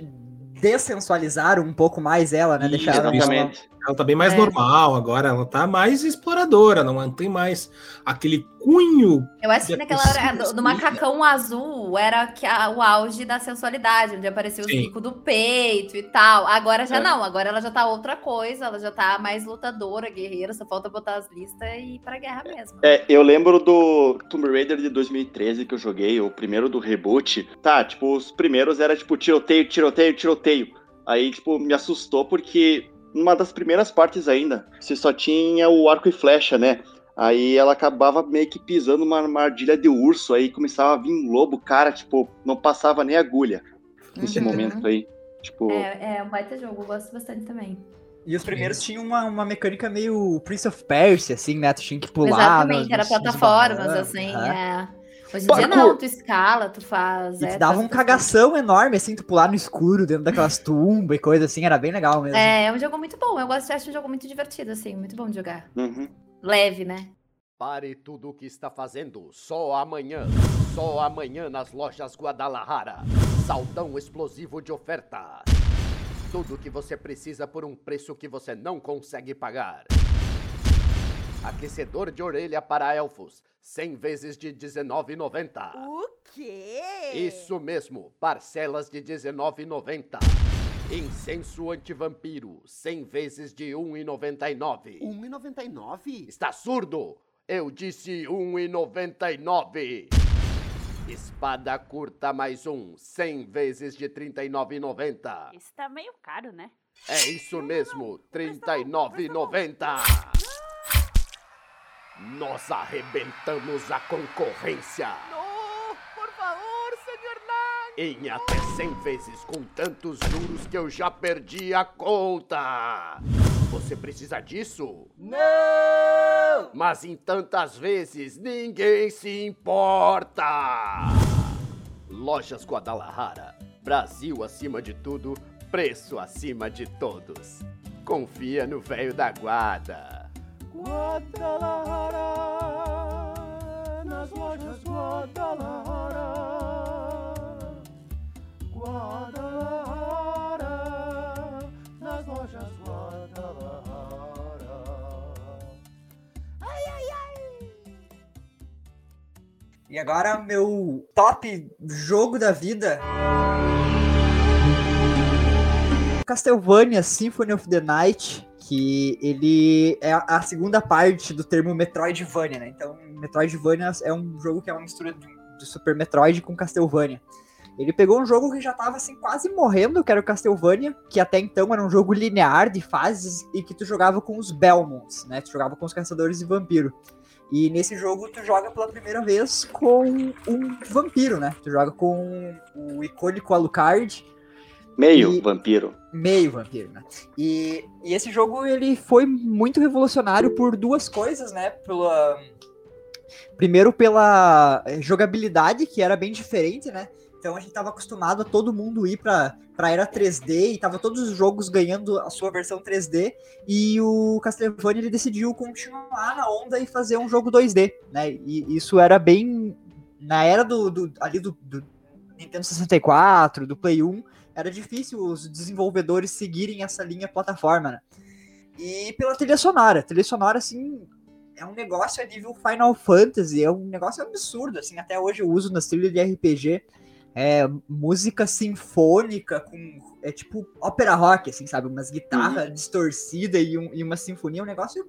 dessensualizaram um pouco mais ela, né? Deixaram Exatamente. Ela tá bem mais É. normal agora, ela tá mais exploradora, não tem mais aquele cunho. Eu acho que naquela é hora, do, do macacão azul, era que a- o auge da sensualidade, onde aparecia o bico do peito e tal. Agora já É. não, agora ela já tá outra coisa, ela já tá mais lutadora, guerreira, só falta botar as listas e ir pra guerra mesmo. É, eu lembro do Tomb Raider de 2013 que eu joguei, o primeiro do reboot. Tá, tipo, os primeiros era tipo tiroteio, tiroteio, tiroteio. Aí, tipo, me assustou porque numa das primeiras partes ainda, você só tinha o arco e flecha, né? Aí ela acabava meio que pisando numa armadilha de urso, aí começava a vir um lobo, cara, tipo, não passava nem agulha nesse Uhum. momento aí. Tipo, É, é um baita jogo, eu gosto bastante também. E os primeiros tinham uma, uma mecânica meio Prince of Persia, assim, né? Tu tinha que pular. Exatamente, nos- era plataformas, assim, é. Hoje em Parkour. dia não, tu escala, tu faz. E é, te dava um cagação enorme, assim, tu pular no escuro dentro daquelas (laughs) tumbas e coisa assim, era bem legal mesmo. É, é um jogo muito bom. Eu gosto, acho um jogo muito divertido, assim, muito bom de jogar. uhum. Leve, né? Pare tudo o que está fazendo. Só amanhã. Só amanhã nas lojas Guadalajara. Saldão explosivo de oferta. Tudo o que você precisa por um preço que você não consegue pagar. Aquecedor de orelha para elfos. 100 vezes de R$19,90. O quê? Isso mesmo, parcelas de R$19,90. Incenso antivampiro, 100 vezes de R$1,99. 1,99? Está surdo? Eu disse 1,99. Espada curta mais um, 100 vezes de 39,90. Isso tá meio caro, né? É isso mesmo, 39,90. Nós arrebentamos a concorrência Não, por favor, senhor Lang. em até 100 vezes com tantos juros que eu já perdi a conta. Você precisa disso? Não! Mas em tantas vezes ninguém se importa. Lojas Guadalajara. Brasil acima de tudo, preço acima de todos. Confia no velho da guarda. Guadalajara, nas lojas Guadalajara. Guadalajara, nas lojas Guadalajara. Ai, ai, ai. E agora, meu top jogo da vida. Castlevania Symphony of the Night, que ele é a segunda parte do termo Metroidvania, né? Então, Metroidvania é um jogo que é uma mistura de, Super Metroid com Castlevania. Ele pegou um jogo que já tava assim quase morrendo, que era o Castlevania, que até então era um jogo linear de fases e que tu jogava com os Belmonts, né? Tu jogava com os caçadores de vampiro. E nesse jogo tu joga pela primeira vez com um vampiro, né? Tu joga com o icônico Alucard, Meio E- vampiro. meio vampiro, né? E, e esse jogo ele foi muito revolucionário por duas coisas, né? Pela primeiro pela jogabilidade que era bem diferente, né? Então a gente tava acostumado a todo mundo ir pra, pra era 3D e tava todos os jogos ganhando a sua versão 3D e o Castlevania ele decidiu continuar na onda e fazer um jogo 2D, né? E isso era bem na era do, do ali do, do Nintendo 64, do Play 1, era difícil os desenvolvedores seguirem essa linha plataforma, né? E pela trilha sonora, a trilha sonora assim é um negócio a nível Final Fantasy, é um negócio absurdo, assim, até hoje eu uso nas trilhas de RPG. É música sinfônica com é tipo ópera rock, assim, sabe? Umas guitarras distorcidas e, um- e uma sinfonia, um negócio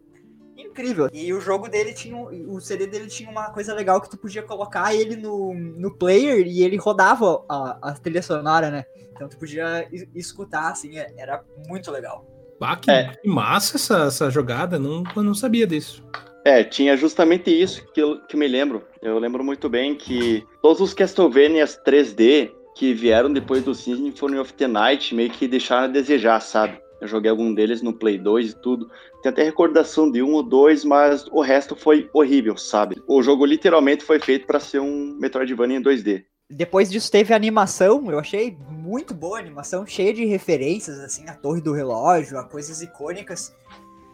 incrível. E o jogo dele tinha. O CD dele tinha uma coisa legal que tu podia colocar ele no, no player e ele rodava a, a trilha sonora, né? Então tu podia es- escutar, assim, é- era muito legal. Ah, que, É. que massa essa, essa jogada, não, eu não sabia disso. É, tinha justamente isso que eu que me lembro. Eu lembro muito bem que todos os Castlevanias 3D que vieram depois do Symphony of the Night meio que deixaram a desejar, sabe? Eu joguei algum deles no Play 2 e tudo. Tem até recordação de um ou dois, mas o resto foi horrível, sabe? O jogo literalmente foi feito para ser um Metroidvania em 2D. Depois disso teve a animação, eu achei muito boa a animação, cheia de referências, assim, a Torre do Relógio, a coisas icônicas.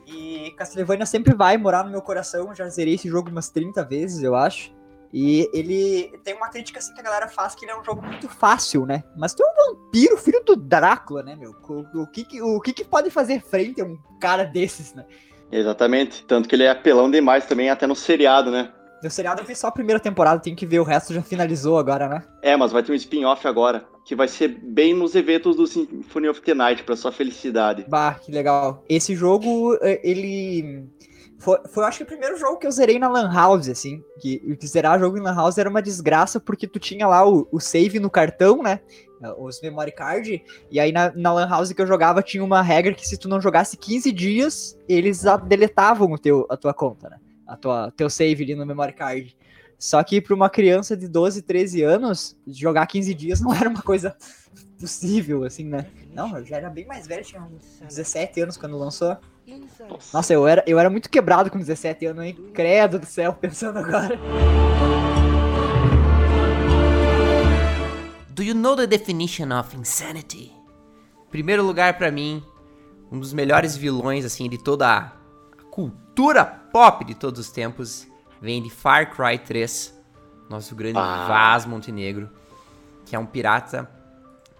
E Castlevania sempre vai morar no meu coração, já zerei esse jogo umas 30 vezes, eu acho. E ele tem uma crítica assim que a galera faz que ele é um jogo muito fácil, né? Mas tu é um vampiro, filho do Drácula, né, meu? O, o que, o que, que pode fazer frente a um cara desses, né? Exatamente. Tanto que ele é apelão demais também, até no seriado, né? No seriado eu vi só a primeira temporada, tenho que ver, o resto já finalizou agora, né? É, mas vai ter um spin-off agora, que vai ser bem nos eventos do Symphony of the Night, pra sua felicidade. Bah, que legal. Esse jogo, eh, ele. Foi, foi, acho que, o primeiro jogo que eu zerei na Lan House, assim. Que, zerar jogo em Lan House era uma desgraça, porque tu tinha lá o, o save no cartão, né? Os memory card. E aí na, na Lan House que eu jogava tinha uma regra que se tu não jogasse 15 dias, eles deletavam o teu, a tua conta, né? A tua, teu save ali no memory card. Só que para uma criança de 12, 13 anos, jogar 15 dias não (laughs) era uma coisa possível, assim, né? Não, eu já era bem mais velho, tinha uns 17 anos quando lançou. Nossa, eu era, eu era muito quebrado com 17 anos, hein? Credo do céu, (laughs) pensando agora. Do you know the definition of insanity? Primeiro lugar pra mim, um dos melhores vilões assim de toda a cultura pop de todos os tempos vem de Far Cry 3, nosso grande Ah. Vaz Montenegro, que é um pirata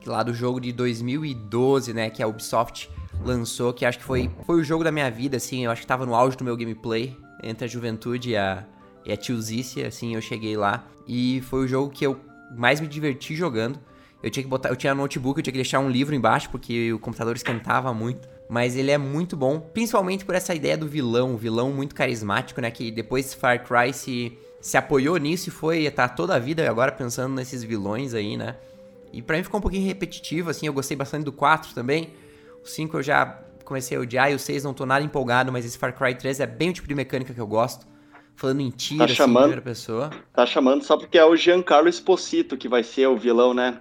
lá do jogo de 2012, né, que a Ubisoft lançou, que acho que foi, foi o jogo da minha vida, assim, eu acho que tava no auge do meu gameplay, entre a juventude e a, e a tiozice, assim, eu cheguei lá, e foi o jogo que eu mais me diverti jogando. Eu tinha que botar, eu tinha notebook, eu tinha que deixar um livro embaixo, porque o computador esquentava muito. Mas ele é muito bom, principalmente por essa ideia do vilão, um vilão muito carismático, né? Que depois Far Cry se, se apoiou nisso e foi, tá toda a vida agora pensando nesses vilões aí, né? E pra mim ficou um pouquinho repetitivo, assim, eu gostei bastante do 4 também. O 5 eu já comecei a odiar e o 6 não tô nada empolgado, mas esse Far Cry 3 é bem o tipo de mecânica que eu gosto. Falando em tiro, Tá assim, chamando? primeira pessoa. Tá chamando só porque é o Giancarlo Esposito que vai ser o vilão, né?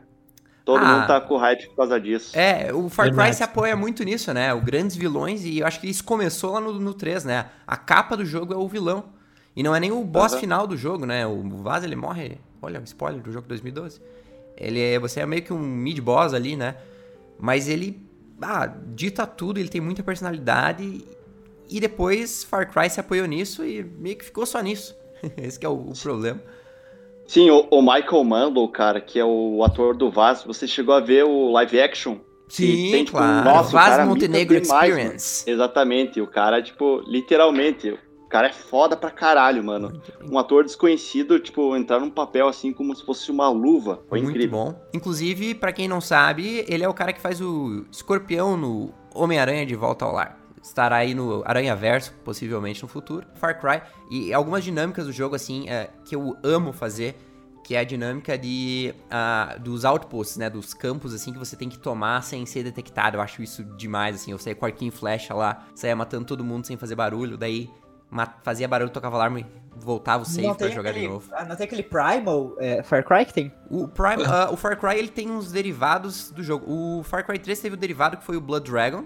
Todo Ah. mundo tá com hype por causa disso. É, o Far Cry Verdade. se apoia muito nisso, né? O grandes vilões, e eu acho que isso começou lá no, no 3, né? A capa do jogo é o vilão. E não é nem o boss Aham. final do jogo, né? O Vaz, ele morre. Olha, um spoiler do jogo 2012. Ele é, você é meio que um mid-boss ali, né? Mas ele ah, dita tudo, ele tem muita personalidade. E depois Far Cry se apoiou nisso e meio que ficou só nisso. (laughs) Esse é o, o problema. Sim, o, o, Michael Mumble, cara, que é o ator do Vaz, você chegou a ver o live action? Sim, tem, tipo, claro. Nossa, Vaz Montenegro demais, Experience. Mano. Exatamente, o cara, tipo, literalmente, cara é foda pra caralho, mano. Um ator desconhecido, tipo, entrar num papel assim como se fosse uma luva. Foi Muito incrível. bom. Inclusive, para quem não sabe, ele é o cara que faz o escorpião no Homem-Aranha de Volta ao Lar estará aí no Aranha Verso, possivelmente no futuro. Far Cry. E algumas dinâmicas do jogo, assim, é, que eu amo fazer, que é a dinâmica de, uh, dos outposts, né? Dos campos, assim, que você tem que tomar sem ser detectado. Eu acho isso demais, assim. Eu saía com arquinho flecha lá, saía matando todo mundo sem fazer barulho. Daí fazia barulho, tocava alarme e voltava o save pra jogar aquele, de novo. Ah, não tem aquele Primal é, Far Cry que tem? O, Prime, uh, o Far Cry, ele tem uns derivados do jogo. O Far Cry 3 teve o derivado que foi o Blood Dragon,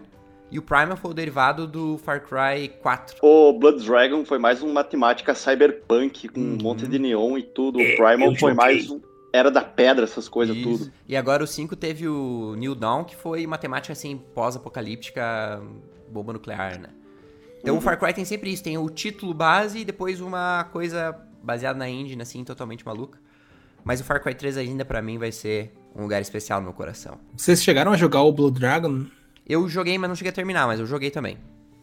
e o Primal foi o derivado do Far Cry 4. O Blood Dragon foi mais uma matemática cyberpunk, com uhum. um monte de neon e tudo. O é, Primal foi mais um. Era da pedra, essas coisas, Isso. tudo. E agora o 5 teve o New Dawn, que foi matemática assim, pós-apocalíptica, bomba nuclear, né? Então uhum. o Far Cry tem sempre isso, tem o título base e depois uma coisa baseada na engine, assim, totalmente maluca. Mas o Far Cry 3 ainda para mim vai ser um lugar especial no meu coração. Vocês chegaram a jogar o Blood Dragon? Eu joguei, mas não cheguei a terminar, mas eu joguei também.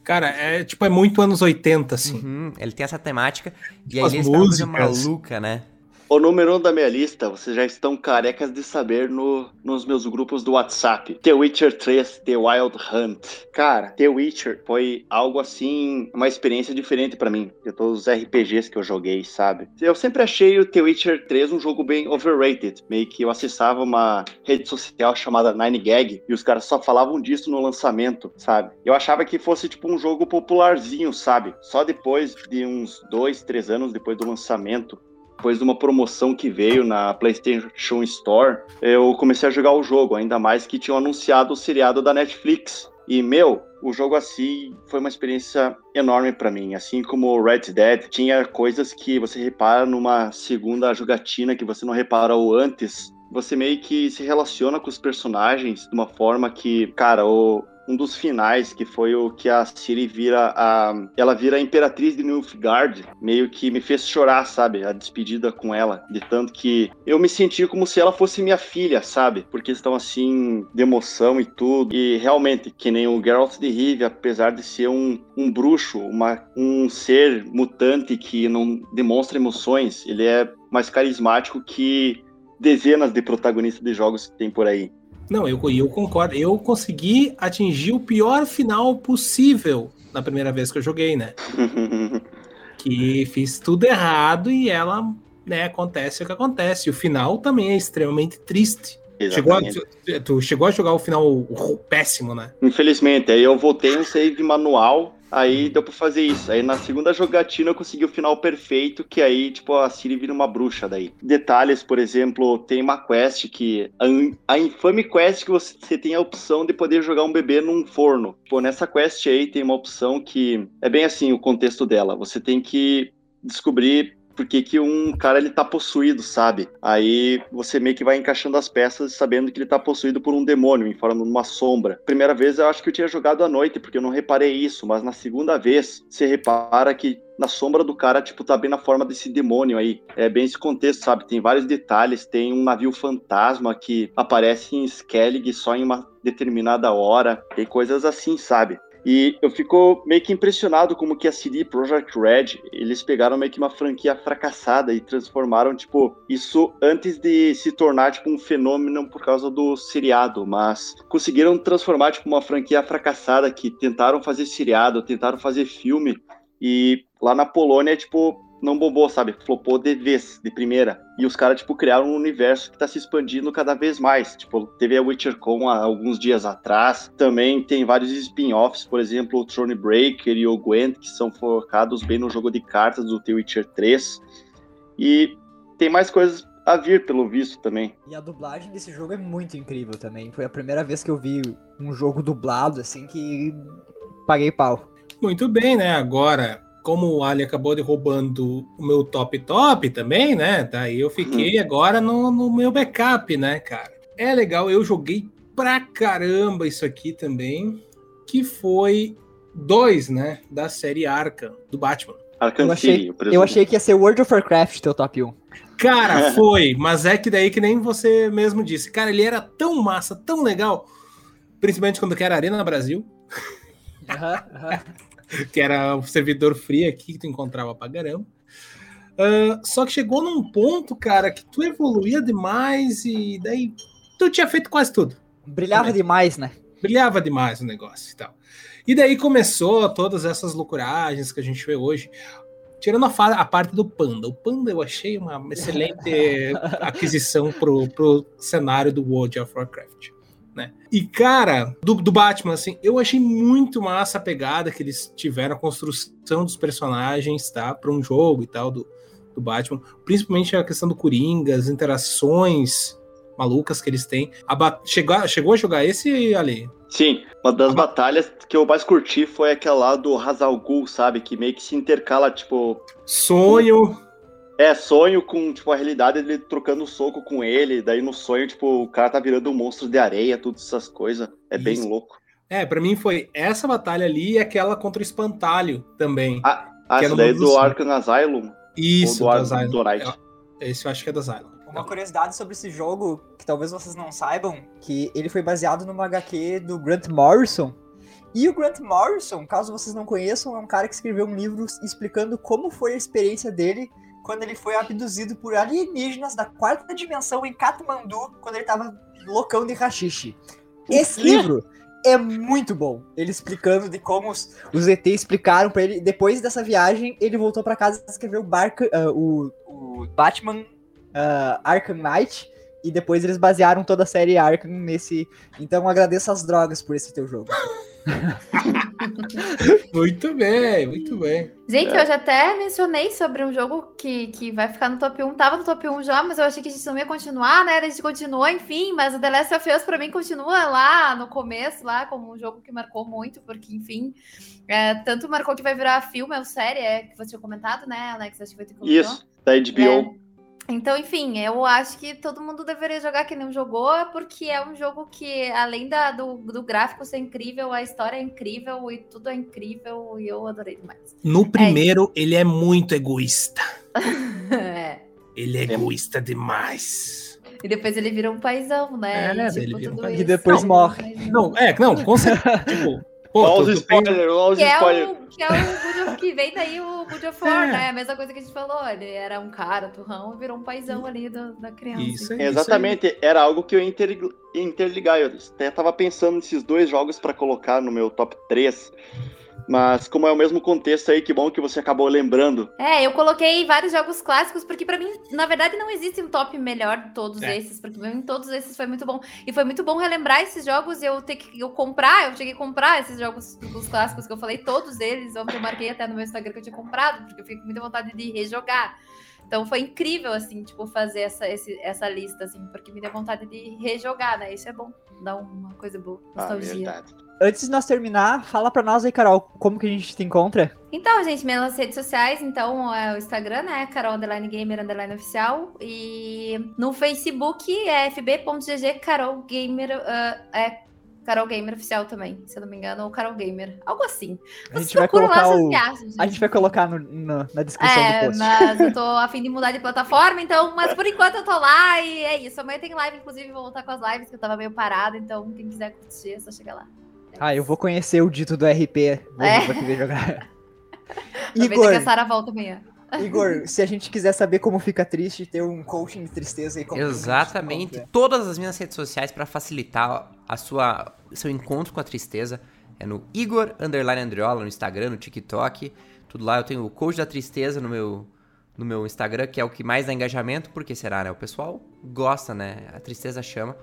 Cara, é tipo, é muito anos 80, assim. Uhum, ele tem essa temática. Tipo e aí eles músicas. maluca, né? O número um da minha lista, vocês já estão carecas de saber no, nos meus grupos do WhatsApp. The Witcher 3, The Wild Hunt. Cara, The Witcher foi algo assim, uma experiência diferente para mim, de todos os RPGs que eu joguei, sabe? Eu sempre achei o The Witcher 3 um jogo bem overrated. Meio que eu acessava uma rede social chamada 9gag e os caras só falavam disso no lançamento, sabe? Eu achava que fosse tipo um jogo popularzinho, sabe? Só depois de uns dois, três anos depois do lançamento depois de uma promoção que veio na PlayStation Store, eu comecei a jogar o jogo, ainda mais que tinham anunciado o seriado da Netflix. E, meu, o jogo assim foi uma experiência enorme para mim. Assim como o Red Dead, tinha coisas que você repara numa segunda jogatina que você não reparou antes. Você meio que se relaciona com os personagens de uma forma que, cara, o, um dos finais, que foi o que a Ciri vira a. Ela vira a Imperatriz de Nilfgaard, meio que me fez chorar, sabe? A despedida com ela. De tanto que eu me senti como se ela fosse minha filha, sabe? Porque estão assim, de emoção e tudo. E realmente, que nem o Geralt de Rivia, apesar de ser um, um bruxo, uma, um ser mutante que não demonstra emoções, ele é mais carismático que dezenas de protagonistas de jogos que tem por aí. Não, eu, eu concordo. Eu consegui atingir o pior final possível na primeira vez que eu joguei, né? (laughs) que fiz tudo errado e ela, né, acontece o que acontece. O final também é extremamente triste. Chegou a, tu chegou a jogar o final péssimo, né? Infelizmente, aí eu voltei um save manual Aí deu pra fazer isso. Aí na segunda jogatina eu consegui o final perfeito, que aí, tipo, a Siri vira uma bruxa daí. Detalhes, por exemplo, tem uma quest que. A, a infame quest que você tem a opção de poder jogar um bebê num forno. Pô, nessa quest aí tem uma opção que. É bem assim o contexto dela. Você tem que descobrir porque que um cara ele tá possuído, sabe? Aí você meio que vai encaixando as peças sabendo que ele tá possuído por um demônio em forma de uma sombra. Primeira vez eu acho que eu tinha jogado à noite, porque eu não reparei isso, mas na segunda vez você repara que na sombra do cara, tipo, tá bem na forma desse demônio aí. É bem esse contexto, sabe? Tem vários detalhes, tem um navio fantasma que aparece em Skellig só em uma determinada hora, tem coisas assim, sabe? E eu fico meio que impressionado como que a CD Projekt Red, eles pegaram meio que uma franquia fracassada e transformaram, tipo, isso antes de se tornar, tipo, um fenômeno por causa do seriado, mas conseguiram transformar, tipo, uma franquia fracassada que tentaram fazer seriado, tentaram fazer filme, e lá na Polônia, tipo, não bombou, sabe? Flopou de vez, de primeira. E os caras, tipo, criaram um universo que tá se expandindo cada vez mais. Tipo, teve a WitcherCon há alguns dias atrás. Também tem vários spin-offs, por exemplo, o Thronebreaker e o Gwent, que são focados bem no jogo de cartas do The Witcher 3. E tem mais coisas a vir, pelo visto, também. E a dublagem desse jogo é muito incrível também. Foi a primeira vez que eu vi um jogo dublado, assim, que paguei pau. Muito bem, né? Agora, como o Ali acabou derrubando o meu top top também, né? Daí eu fiquei uhum. agora no, no, meu backup, né, cara? É legal, eu joguei pra caramba isso aqui também, que foi dois, né, da série Arkham, do Batman. Arkham Eu achei, City, eu presumo. achei que ia ser World of Warcraft teu top 1. Cara, (laughs) foi, mas é que daí que nem você mesmo disse. Cara, ele era tão massa, tão legal, principalmente quando era Arena Brasil, (laughs) que era o servidor free aqui que tu encontrava pra caramba. Ah, só que chegou num ponto, cara, que tu evoluía demais e daí tu tinha feito quase tudo. Brilhava demais, né? Brilhava demais o negócio e tal. E daí começou todas essas loucuragens que a gente vê hoje. Tirando a, a parte do Panda. O Panda eu achei uma excelente (laughs) aquisição pro, pro cenário do World of Warcraft. Né? E, cara, do, do Batman, assim, eu achei muito massa a pegada que eles tiveram, a construção dos personagens, tá? Para um jogo e tal do, do Batman. Principalmente a questão do Coringa, as interações malucas que eles têm. A chegou, chegou a jogar esse ali? Sim, uma das Ah. batalhas que eu mais curti foi aquela lá do Hazal Ghul, sabe? Que meio que se intercala, tipo, Sonho. É sonho com, tipo, a realidade ele trocando soco com ele, daí no sonho, tipo, o cara tá virando um monstro de areia, todas essas coisas. É bem Isso. louco. É, pra mim foi essa batalha ali e aquela contra o Espantalho também. Ah, Que é essa daí do do. Arkham Asylum. Isso, ou do, do Asylum. do Night. É, Esse eu acho que é do Asylum. Uma curiosidade sobre esse jogo, que talvez vocês não saibam, que ele foi baseado numa HQ do Grant Morrison. E o Grant Morrison, caso vocês não conheçam, é um cara que escreveu um livro explicando como foi a experiência dele quando ele foi abduzido por alienígenas da quarta dimensão em Katmandu, quando ele tava loucão de rachixe. Esse livro é muito bom. Ele explicando de como os, os ET explicaram pra ele. Depois dessa viagem, ele voltou pra casa e escreveu Barca, ah, o, o Batman ah, Arkham Knight. E depois eles basearam toda a série Arkham nesse. Então agradeço as drogas por esse teu jogo. (laughs) (laughs) Muito bem, muito bem. Gente, É. eu já até mencionei sobre um jogo que, que vai ficar no top 1. Tava no top 1 já, mas eu achei que a gente não ia continuar, né? A gente continuou, enfim. Mas o The Last of Us, pra mim, continua lá no começo, lá, como um jogo que marcou muito, porque, enfim, é, tanto marcou que vai virar filme ou série, é, que você tinha comentado, né, Alex? Acho que vai ter que Isso, da HBO. Então, enfim, eu acho que todo mundo deveria jogar que nem jogou, porque é um jogo que, além da, do, do gráfico ser incrível, a história é incrível e tudo é incrível e eu adorei demais. No primeiro, ele é muito egoísta. (laughs) É. Ele é egoísta demais. E depois ele vira um paizão, né? É, e, tipo, ele vira um paizão. E depois Não, morre. Não, é, não, com certeza. (laughs) tipo, pô, Olha os spoilers, olha os Que é, spoilers. o, que é o Good of, que vem daí o Good of War, É. né? A mesma coisa que a gente falou. Ele era um cara, turrão, e virou um paizão ali do- da criança. Isso aí. Exatamente, era algo que eu ia inter- ia interligar. Eu até tava pensando nesses dois jogos pra colocar no meu top 3. Mas como é o mesmo contexto aí, que bom que você acabou lembrando. É, eu coloquei vários jogos clássicos, porque pra mim, na verdade, não existe um top melhor de todos É. esses, porque pra mim todos esses foi muito bom. E foi muito bom relembrar esses jogos e eu ter que eu comprar, eu cheguei a comprar esses jogos os clássicos que eu falei, todos eles, ontem eu marquei até no meu Instagram que eu tinha comprado, porque eu fiquei com muita vontade de rejogar. Então foi incrível, assim, tipo, fazer essa, esse- essa lista, assim, porque me deu vontade de rejogar, né? Isso é bom, dá uma coisa boa, Ah, nostalgia. verdade. Antes de nós terminar, fala pra nós aí, Carol, como que a gente te encontra? Então, gente, minhas redes sociais, então, é o Instagram, né? Carol Underline Gamer Underline Oficial. E no Facebook é fb.gg Carol Gamer. ah, é Carol Gamer Oficial também, se eu não me engano, ou Carol Gamer. Algo assim. A gente vai lá, colocar vocês o. gente. A gente vai colocar no- no- na descrição do É, post. mas eu tô (laughs) a fim de mudar de plataforma, então, mas por enquanto eu tô lá e é isso. Amanhã tem live, inclusive, vou voltar com as lives, que eu tava meio parada, então quem quiser curtir é só chegar lá. É Ah, eu vou conhecer o dito do RP. Vou, É. vou querer jogar. (laughs) Igor, que a Sara volta amanhã. Igor, (laughs) se a gente quiser saber como fica triste, ter um coaching de tristeza aí. como Exatamente. encontra? Todas as minhas redes sociais para facilitar a sua seu encontro com a tristeza é no Igor underline Andriola no Instagram, no TikTok, tudo lá. Eu tenho o coach da tristeza no meu no meu Instagram, que é o que mais dá engajamento, porque será, né? O pessoal gosta, né? A tristeza chama.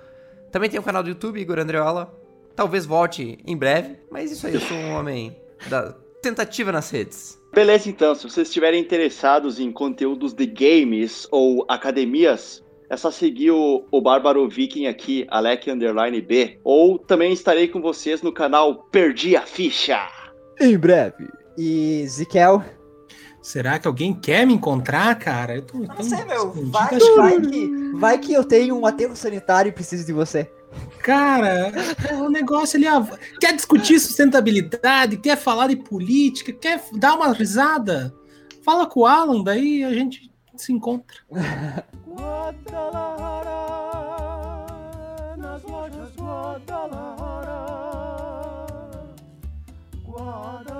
Também tem o canal do YouTube Igor Andriola. Talvez volte em breve, mas isso aí, eu sou um homem da tentativa nas redes. Beleza, então, se vocês estiverem interessados em conteúdos de games ou academias, é só seguir o, o Bárbaro Viking aqui, Alec Underline B. Ou também estarei com vocês no canal Perdi a Ficha. Em breve. E Zikel? Será que alguém quer me encontrar, cara? Eu tô, Não sei, meu. Vai, vai, que, vai que eu tenho um aterro sanitário e preciso de você. Cara, o negócio ali, quer discutir sustentabilidade, quer falar de política, quer dar uma risada? Fala com o Alan, daí a gente se encontra. Guadalajara, nas lojas Guadalajara, Guadalajara.